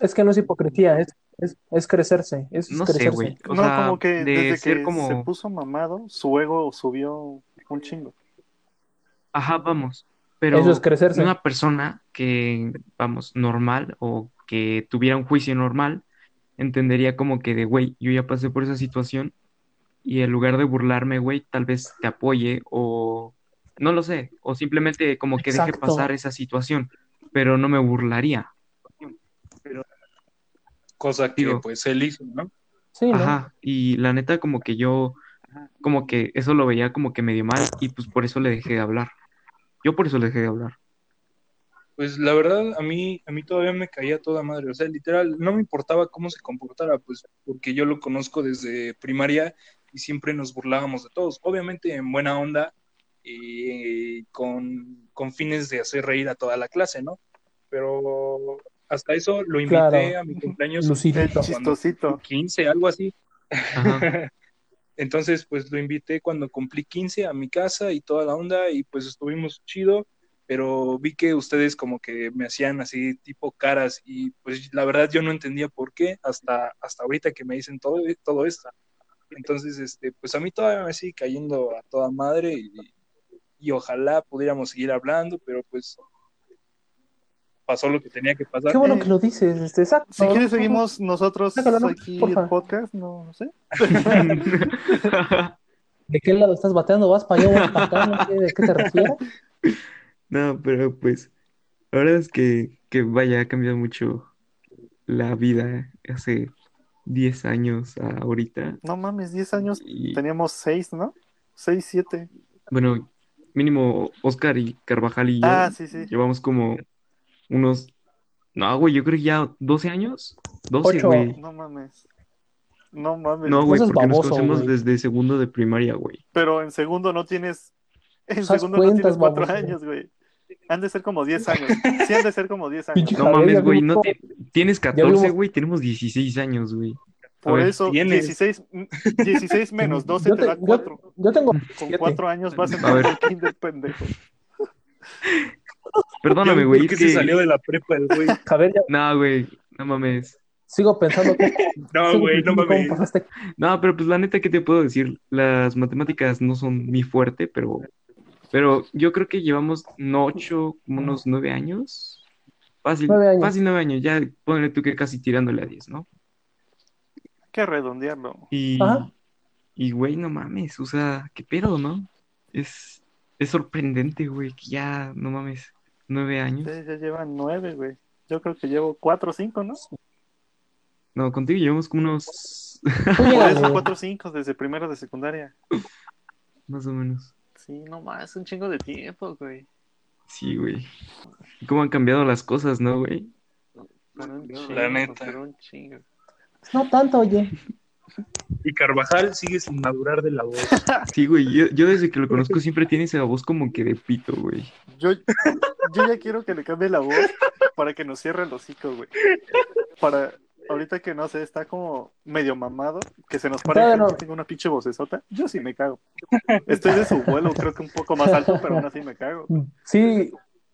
Es que no es hipocresía, es, es, es crecerse. Es no sé, crecerse. güey, o no, sea, como que de desde ser que se como, puso mamado, su ego subió un chingo. Ajá, vamos, pero Eso es crecerse. una persona que, vamos, normal o que tuviera un juicio normal, entendería como que de, güey, yo ya pasé por esa situación y en lugar de burlarme, güey, tal vez te apoye o no lo sé, o simplemente como que deje pasar esa situación, pero no me burlaría. cosa que Digo. pues él hizo, ¿no? Sí, ¿no? Ajá, y la neta como que yo, como que eso lo veía como que medio mal y pues por eso le dejé de hablar. Yo por eso le dejé de hablar. Pues la verdad, a mí, a mí todavía me caía toda madre. O sea, literal, no me importaba cómo se comportara, pues porque yo lo conozco desde primaria y siempre nos burlábamos de todos. Obviamente en buena onda y con, con fines de hacer reír a toda la clase, ¿no? Pero hasta eso lo invité Claro. a mi cumpleaños Lucidito. chistosito. 15, algo así. Ajá. Entonces, pues lo invité cuando cumplí 15 a mi casa y toda la onda y pues estuvimos chido, pero vi que ustedes como que me hacían así tipo caras y pues la verdad yo no entendía por qué hasta, hasta ahorita que me dicen todo, todo esto. Entonces, este, pues a mí todavía me sigue cayendo a toda madre y, y ojalá pudiéramos seguir hablando, pero pues pasó lo que tenía que pasar. Qué bueno Eh, que lo dices, este, exacto. Si quieres, seguimos nosotros Sácalo, ¿no? aquí Porfa. el podcast, no sé. ¿De qué lado estás bateando? ¿Vas para allá o vas para acá? No sé de qué te refieres. No, pero pues, la verdad es que, que vaya, ha cambiado mucho la vida hace 10 años a ahorita. No mames, 10 años, Y teníamos 6, ¿no? 6, 7. bueno, mínimo Oscar y Carvajal y yo Ah, sí, sí. llevamos como unos, no, güey, yo creo que ya 12 años. 12, Ocho. güey. No mames. No mames. No, güey, seas porque nos baboso, conocemos güey. desde segundo de primaria, güey. Pero en segundo no tienes. En Haz segundo no cuentas, tienes 4 baboso. años, güey. Han de ser como 10 años. Sí, han de ser como 10 años. Pinche No Javier, mames, ya güey, no ti- tienes vimos- 14, güey, tenemos 16 años, güey. Por ver, eso, tienes. 16, mm, 16 menos 12 Yo, te te- da yo- 4. yo tengo Con siete. 4 años vas a A entrar ver. al kinder, pendejo. Perdóname, güey, por qué es se que... salió de la prepa el güey. Javier, ya No, güey, no mames. sigo pensando que. No, güey, no mames. pasaste. No, pero pues la neta, ¿qué te puedo decir? Las matemáticas no son mi fuerte, pero, pero yo creo que llevamos no ocho, como unos nueve años. Fácil, Nueve años. fácil nueve años, ya ponle tú que casi tirándole a diez, ¿no? Que redondearlo. Y. Y, güey, no mames, o sea, qué pedo, ¿no? Es, es sorprendente, güey, que ya, no mames, nueve años. Ustedes ya llevan nueve, güey. Yo creo que llevo cuatro o cinco, ¿no? No, contigo llevamos como unos, Por eso cuatro o cinco desde primero de secundaria. más o menos. Sí, no más, un chingo de tiempo, güey. Sí, güey. Y cómo han cambiado las cosas, ¿no, güey? Pero un La neta. pero un chingo. No tanto, oye. Y Carvajal sigue sin madurar de la voz. Sí, güey, yo, yo desde que lo conozco siempre tiene esa voz como que de pito, güey. Yo, yo ya quiero que le cambie la voz para que nos cierre el hocico, güey. Para, ahorita que no sé, está como medio mamado, que se nos pare no. y tenga una pinche vocesota. Yo sí me cago. Estoy de su vuelo, creo que un poco más alto, pero aún así me cago. Sí,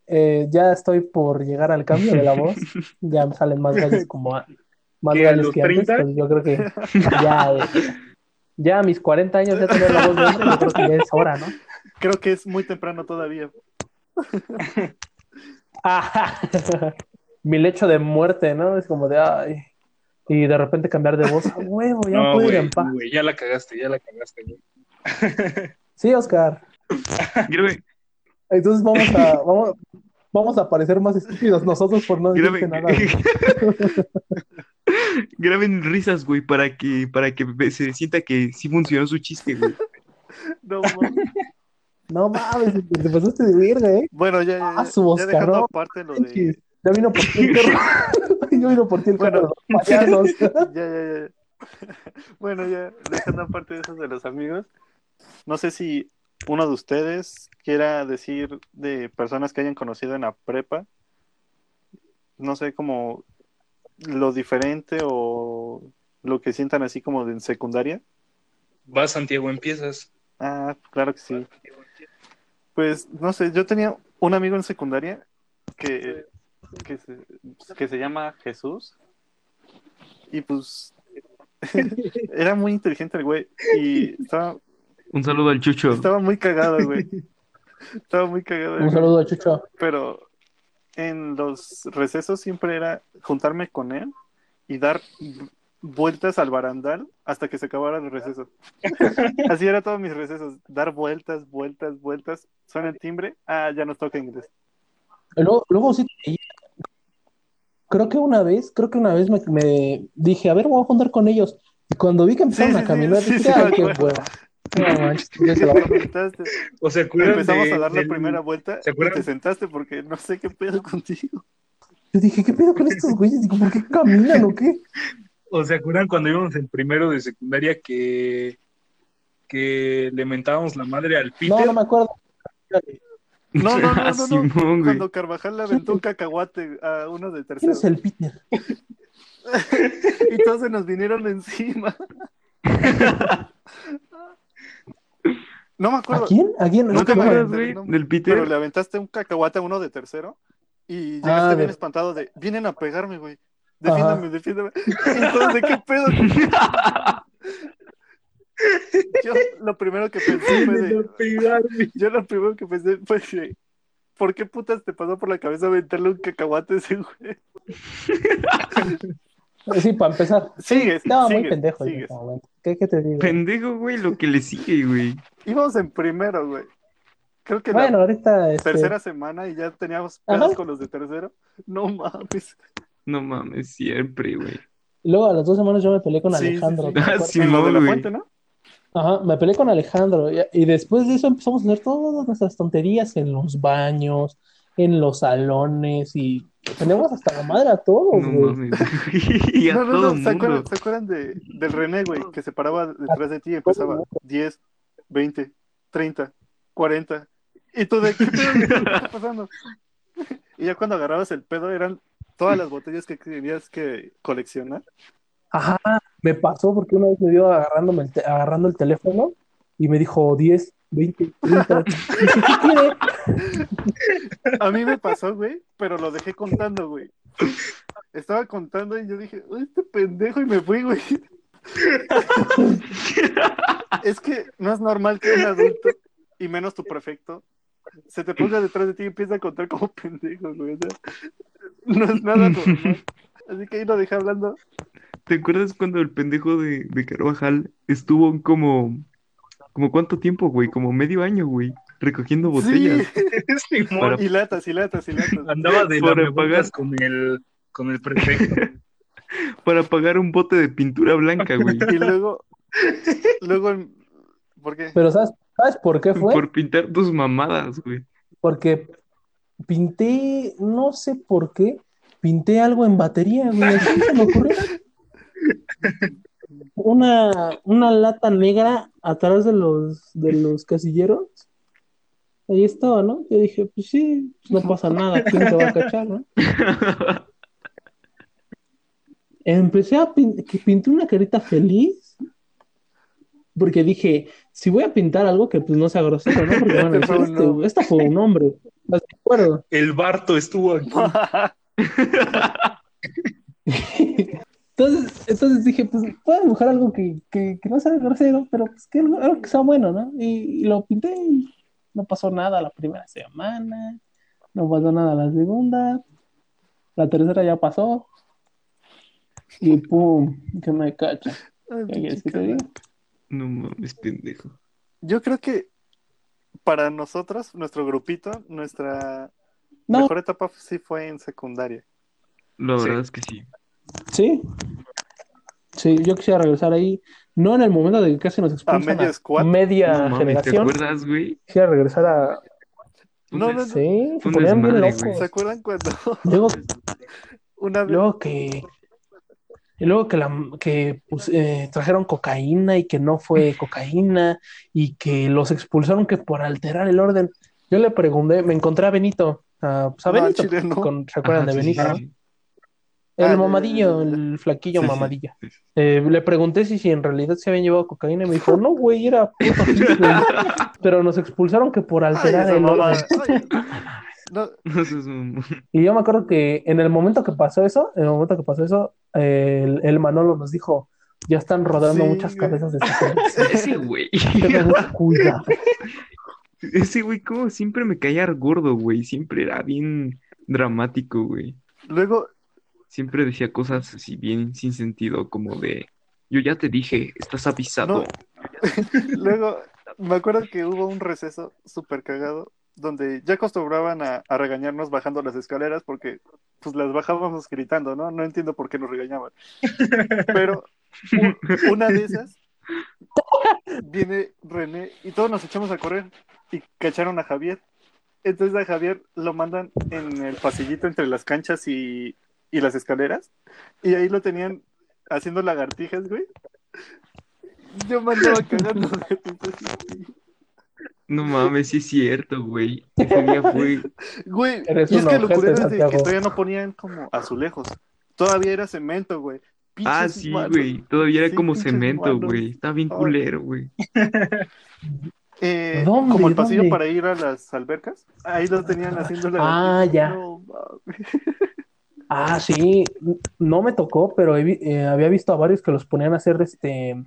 eh, ya estoy por llegar al cambio de la voz. Ya me salen más gallos como a- más ¿Qué, a gallos los que antes. 30? Pues yo creo que ya, eh, ya a mis 40 años ya tener la voz de hombre, yo creo que ya es hora, ¿no? Creo que es muy temprano todavía. Ajá. Mi lecho de muerte, ¿no? Es como de, ay. Y de repente cambiar de voz, a huevo, ya No, puedo ir güey, en paz. güey, ya la cagaste, ya la cagaste, güey. Sí, Oscar. Entonces vamos a, vamos, vamos a parecer más estúpidos nosotros por no decirte graben, nada. graben risas, güey, para que, para que se sienta que sí funcionó su chiste, güey. No, mames. No mames, te pasaste de verga, ¿eh? bueno, ya, ya, Ah, ya, su ya Oscar, dejando ¿no? aparte lo de. Ya vino por ti el perro. Ya vino por ti el perro de Bueno. Ya, ya, ya. Bueno, ya, dejando aparte de eso de los amigos, no sé si uno de ustedes quiera decir de personas que hayan conocido en la prepa, no sé, como lo diferente o lo que sientan así como de en secundaria. Va, Santiago, empiezas. Ah, claro que sí. Pues, no sé, yo tenía un amigo en secundaria que, que, se, que se llama Jesús. Y pues, era muy inteligente el güey. Y estaba, Un saludo al Chucho. estaba muy cagado, güey. Estaba muy cagado. el Un saludo a Chucho. Pero en los recesos siempre era juntarme con él y dar vueltas al barandal hasta que se acabara el receso. Así era todos mis recesos, dar vueltas, vueltas, vueltas. Suena el timbre, ah, ya nos toca inglés. Luego, luego sí, creo que una vez, creo que una vez me, me dije, a ver, voy a juntar con ellos. Y cuando vi que empezaron Sí, a caminar, sí, dije, sí, ay, qué acuerdo. No manches, ya se la-. ¿O se acuerdan Empezamos de- a dar la del- primera vuelta ¿se y te sentaste porque no sé qué pedo contigo. Yo dije, ¿qué pedo con estos güeyes? Digo, ¿por qué caminan o qué? ¿O se acuerdan cuando íbamos en primero de secundaria que, que le mentábamos la madre al Peter? No, no me acuerdo. No, no, no, no, no. Simón. Cuando Carvajal le aventó un cacahuate a uno de ¿Quién tercero es el Peter? y todos se nos vinieron encima. No me ¿A acuerdo. quién? ¿A quién? ¿No Nunca te me acuerdas, güey? Del Peter. Pero le aventaste un cacahuate a uno de tercero y llegaste Ah, bien de- espantado de, vienen a pegarme, güey. Defiéndame, defiéndame. Entonces, ¿de qué pedo? Yo lo primero que pensé fue de, yo lo primero que pensé fue de, ¿por qué putas te pasó por la cabeza aventarle un cacahuate a ese güey? Sí, para empezar. Sigue, Estaba muy sigue, pendejo en ese momento. ¿Qué, qué te digo? Pendejo, güey, lo que le sigue, güey. Íbamos en primero, güey. Creo que Bueno, la ahorita este, tercera semana y ya teníamos pedos con los de tercero. No mames. No mames, siempre, güey. luego a las dos semanas yo me peleé con Sí, sí, Alejandro. sí. ¿te Ah, sí. En lo de la güey. fuente, ¿no? Ajá, me peleé con Alejandro. Y, y después de eso empezamos a hacer todas nuestras tonterías en los baños, en los salones y tenemos hasta la madre a todos, No güey. mames. Y a No, no, todo no. ¿Se acuerdan. ¿se acuerdan de, del René, güey? Que se paraba detrás de ti y empezaba 10, 20, 30, 40. Y tú de qué pedo, ¿Qué está pasando? Y ya cuando agarrabas el pedo eran todas las botellas que tenías que coleccionar. Ajá, me pasó porque una vez me vio agarrándome el agarrando el teléfono y me dijo 10, 20, 30. Dije, ¿qué quiere? A mí me pasó, güey, pero lo dejé contando, güey. Estaba contando y yo dije, "Uy, este pendejo, y me fui, güey. Es que no es normal que un adulto, y menos tu prefecto, se te ponga detrás de ti y empiece a contar como pendejo, güey. O sea, no es nada normal. Así que ahí lo dejé hablando. ¿Te acuerdas cuando el pendejo de, de Carvajal estuvo como, como cuánto tiempo, güey? Como medio año, güey, recogiendo botellas. Sí. Para- Y latas, y latas, y latas. Andaba de Para pagar. con el, con el prefecto. para pagar un bote de pintura blanca, güey. Y luego, luego, ¿por qué? Pero ¿sabes, ¿sabes por qué fue? Por pintar tus mamadas, güey. Porque pinté, no sé por qué, pinté algo en batería, güey. Así se me ocurrió. Una, una lata negra atrás de los, de los casilleros. Ahí estaba, ¿no? Yo dije, pues sí, pues no pasa nada, ¿quién te va a cachar, no? Empecé a pintar, que pinté una carita feliz, porque dije, si voy a pintar algo que pues no sea grosero, ¿no? Porque van a Este fue decir, un hombre. este, esta fue un hombre, ¿estás de acuerdo? El Barto estuvo aquí. Entonces, entonces dije, pues voy a dibujar algo que, que, que no sea grosero, pero pues que algo, algo que sea bueno, ¿no? Y, y lo pinté y no pasó nada la primera semana, no pasó nada la segunda, la tercera ya pasó y pum, que me cacha. Ay, ¿Qué quieres que? No mames, pendejo. Yo creo que para nosotros, nuestro grupito, nuestra No, mejor etapa sí fue en secundaria. La Sí. verdad es que sí. sí, sí, yo quisiera regresar ahí, no en el momento de que casi nos A expulsan a squad. media No mames, ¿te generación, acuerdas, güey? quisiera regresar a... No, no, no. Sí, se un ponían bien desmadre, locos. güey. ¿Se acuerdan cuando Luego una vez Luego que, y luego que, la, que pues, eh, trajeron cocaína y que no fue cocaína y que los expulsaron que por alterar el orden. Yo le pregunté, me encontré a Benito, a, pues, a No, Benito, chile no. con- ¿se acuerdan Ajá, de Benito? sí, no? sí. Ah, El ya, mamadillo, el flaquillo Sí, sí. Eh, le pregunté si, si en realidad se habían llevado cocaína y me dijo, no, güey, era puto hit, güey". Pero nos expulsaron que por alterar el mamá. Y yo me acuerdo que en el momento que pasó eso, en el momento que pasó eso, el, el Manolo nos dijo, ya están rodando Sí, muchas güey. cabezas de Ese güey. Ese güey, como siempre me caía gordo, güey. Siempre era bien dramático, güey. luego, Siempre decía cosas así bien sin sentido, como de, yo ya te dije, estás avisado. luego, me acuerdo que hubo un receso súper cagado donde ya acostumbraban a, regañarnos bajando las escaleras porque pues las bajábamos gritando, ¿no? No entiendo por qué nos regañaban. Pero una de esas viene René y todos nos echamos a correr y cacharon a Javier. Entonces a Javier lo mandan en el pasillito entre las canchas y, y las escaleras y ahí lo tenían haciendo lagartijas, güey. Yo me andaba cagando. No mames, sí es cierto, güey. Ese día fue. Güey, Eres y es que lo curioso es de que todavía no ponían como azulejos. Todavía era cemento, güey. Ah, sí, malos. güey. Todavía era Sí, como cemento, malos. güey. Está bien Ay. culero, güey. Eh, ¿Dónde? como el pasillo ¿Dónde? para ir a las albercas. Ahí lo tenían haciendo la. Ah, ya. No, mames. Ah, sí, no me tocó, pero he eh, había visto a varios que los ponían a hacer este,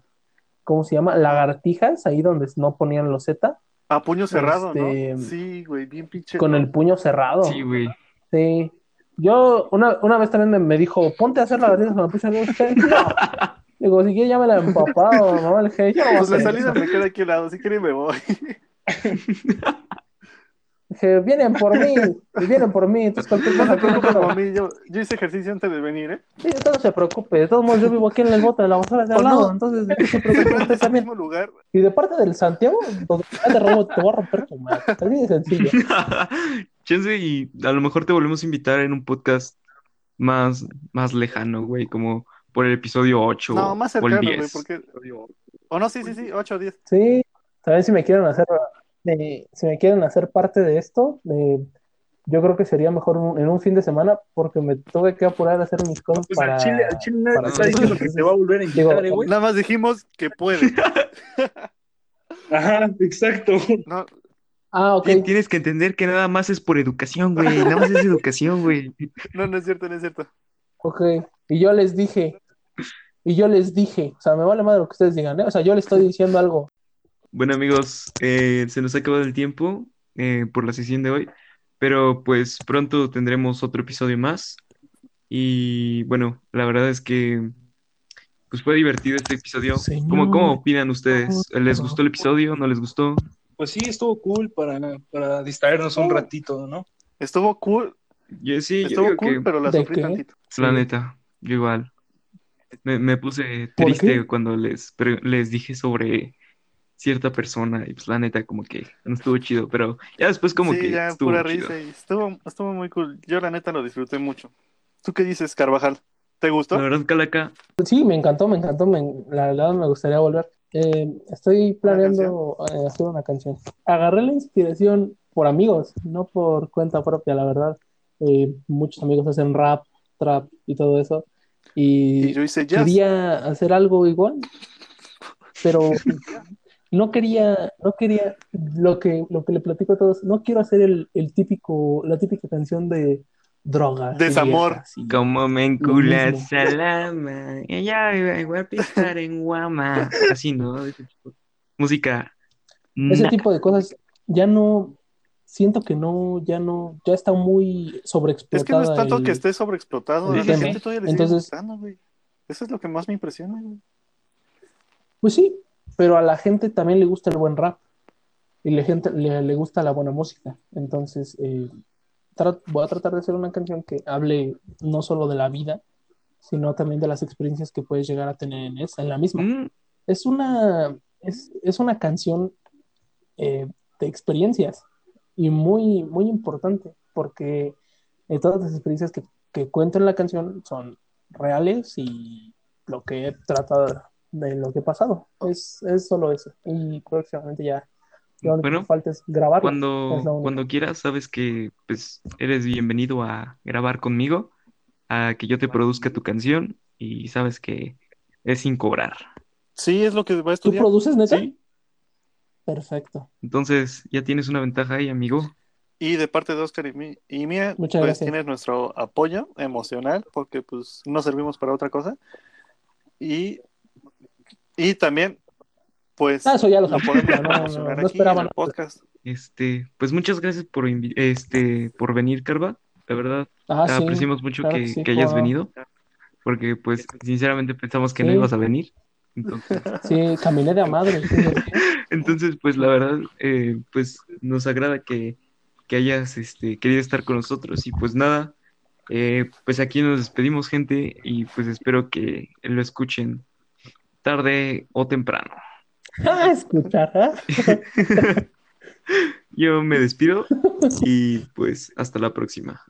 ¿cómo se llama? Lagartijas, ahí donde no ponían los Z, A puño cerrado, Este, ¿no? Sí, güey, bien pinche. con el puño cerrado. Sí, güey. Sí. Yo una, una vez también me, me dijo, ponte a hacer lagartijas con el puño cerrado. Digo, si quieres llámela a mi papá o mamá, voy a Pues la salida me queda aquí al lado, si quieren me voy. Dije, vienen por mí, y vienen por mí, entonces cualquier No cosa se no preocupen quiero. por mí, yo, yo hice ejercicio antes de venir, ¿eh? Sí, usted no se preocupe, de todos modos yo vivo aquí en el bote de la basura de ¿O al no? lado, entonces ¿de qué se preocupe usted también? mismo lugar. Y de parte del Santiago, donde te robo, te voy a romper tu madre. Así de sencillo. Chance y a lo mejor te volvemos a invitar en un podcast más, más lejano, güey, como por el episodio 8 No, más o el cercano, güey, 10. porque. O no, sí, sí, sí, 8 o 10. Sí, también si me quieren hacer, eh, si me quieren hacer parte de esto, eh, yo creo que sería mejor un- en un fin de semana porque me tuve que apurar a hacer mis cosas Pues para... al Chile, al Chile nadie para- te está diciendo que te va a volver a invitar, Digo, güey. Nada más dijimos que puede. Ajá, exacto. No, Ah, ok. Ti- Tienes que entender que nada más es por educación, güey. Nada más es educación, güey. no, no es cierto, no es cierto. Ok, y yo les dije, y yo les dije, o sea, me vale madre lo que ustedes digan, ¿eh? O sea, yo les estoy diciendo algo. Bueno, amigos, eh, se nos ha acabado el tiempo eh, por la sesión de hoy, pero pues pronto tendremos otro episodio más. Y bueno, la verdad es que pues fue divertido este episodio. Señor. ¿Cómo, cómo opinan ustedes? ¿Les gustó el episodio? ¿No les gustó? Pues sí, estuvo cool para, para distraernos un ratito, ¿no? Estuvo cool, Yo sí, estuvo cool, que, pero la ¿De sufrí qué? tantito. la Sí. neta, yo igual. Me, me puse ¿Por triste cuando les, les dije sobre cierta persona y pues la neta como que no estuvo chido, pero ya después como sí, que ya, estuvo pura chido. risa y estuvo, estuvo muy cool. Yo la neta lo disfruté mucho. ¿Tú qué dices, Carvajal? ¿Te gustó? La verdad, Calaca, Sí, me encantó, me encantó. me- la verdad me gustaría volver. Eh, estoy planeando eh, hacer una canción. Agarré la inspiración por amigos, no por cuenta propia, la verdad. Eh, muchos amigos hacen rap, trap y todo eso. Y, Y yo hice jazz. quería hacer algo igual, pero no quería, no quería lo que, lo que le platico a todos, no quiero hacer el, el típico, la típica canción de drogas. Desamor. y- como me mismo. enculas alama, ella iba a pisar en guama, así, ¿no? Ese tipo. Música. ese tipo de cosas ya no siento que no ya no ya está muy sobreexplotada Es que no es tanto el- que esté sobreexplotado. La gente todavía le Entonces- sigue gustando, güey. Eso es lo que más me impresiona, güey. pues sí pero a la gente también le gusta el buen rap y la gente le, le gusta la buena música. Entonces eh, voy a tratar de hacer una canción que hable no solo de la vida sino también de las experiencias que puedes llegar a tener en esa en la misma. Mm, es una es, es una canción eh, de experiencias y muy muy importante porque eh, todas las experiencias que, que cuento en la canción son reales y lo que he tratado de lo que he pasado es, es solo eso y próximamente ya lo único Bueno, que falta es grabarlo Cuando, es cuando quieras, sabes que pues eres bienvenido a grabar conmigo, a que yo te produzca tu canción y sabes que es sin cobrar. Sí, es lo que va a ¿tú estudiar. produces neta? Sí. perfecto Entonces ya tienes una ventaja ahí, amigo. Y de parte de Oscar y, mi- y mía, Muchas pues gracias. tienes nuestro apoyo emocional, porque pues no servimos para otra cosa. Y, y también, pues, Ah, eso ya lo no, no, esperaba podcast. Este, pues muchas gracias por este por venir, Carva. La verdad, ah, sí, apreciamos mucho claro que, que sí, que hayas venido, porque pues sinceramente pensamos que no ibas a venir. Entonces, sí caminé de a madre entonces pues la verdad, eh, pues nos agrada que, que hayas este, querido estar con nosotros. Y pues nada, eh, pues aquí nos despedimos gente y pues espero que lo escuchen tarde o temprano. ah, escuchar ¿ah? Yo me despido y pues hasta la próxima.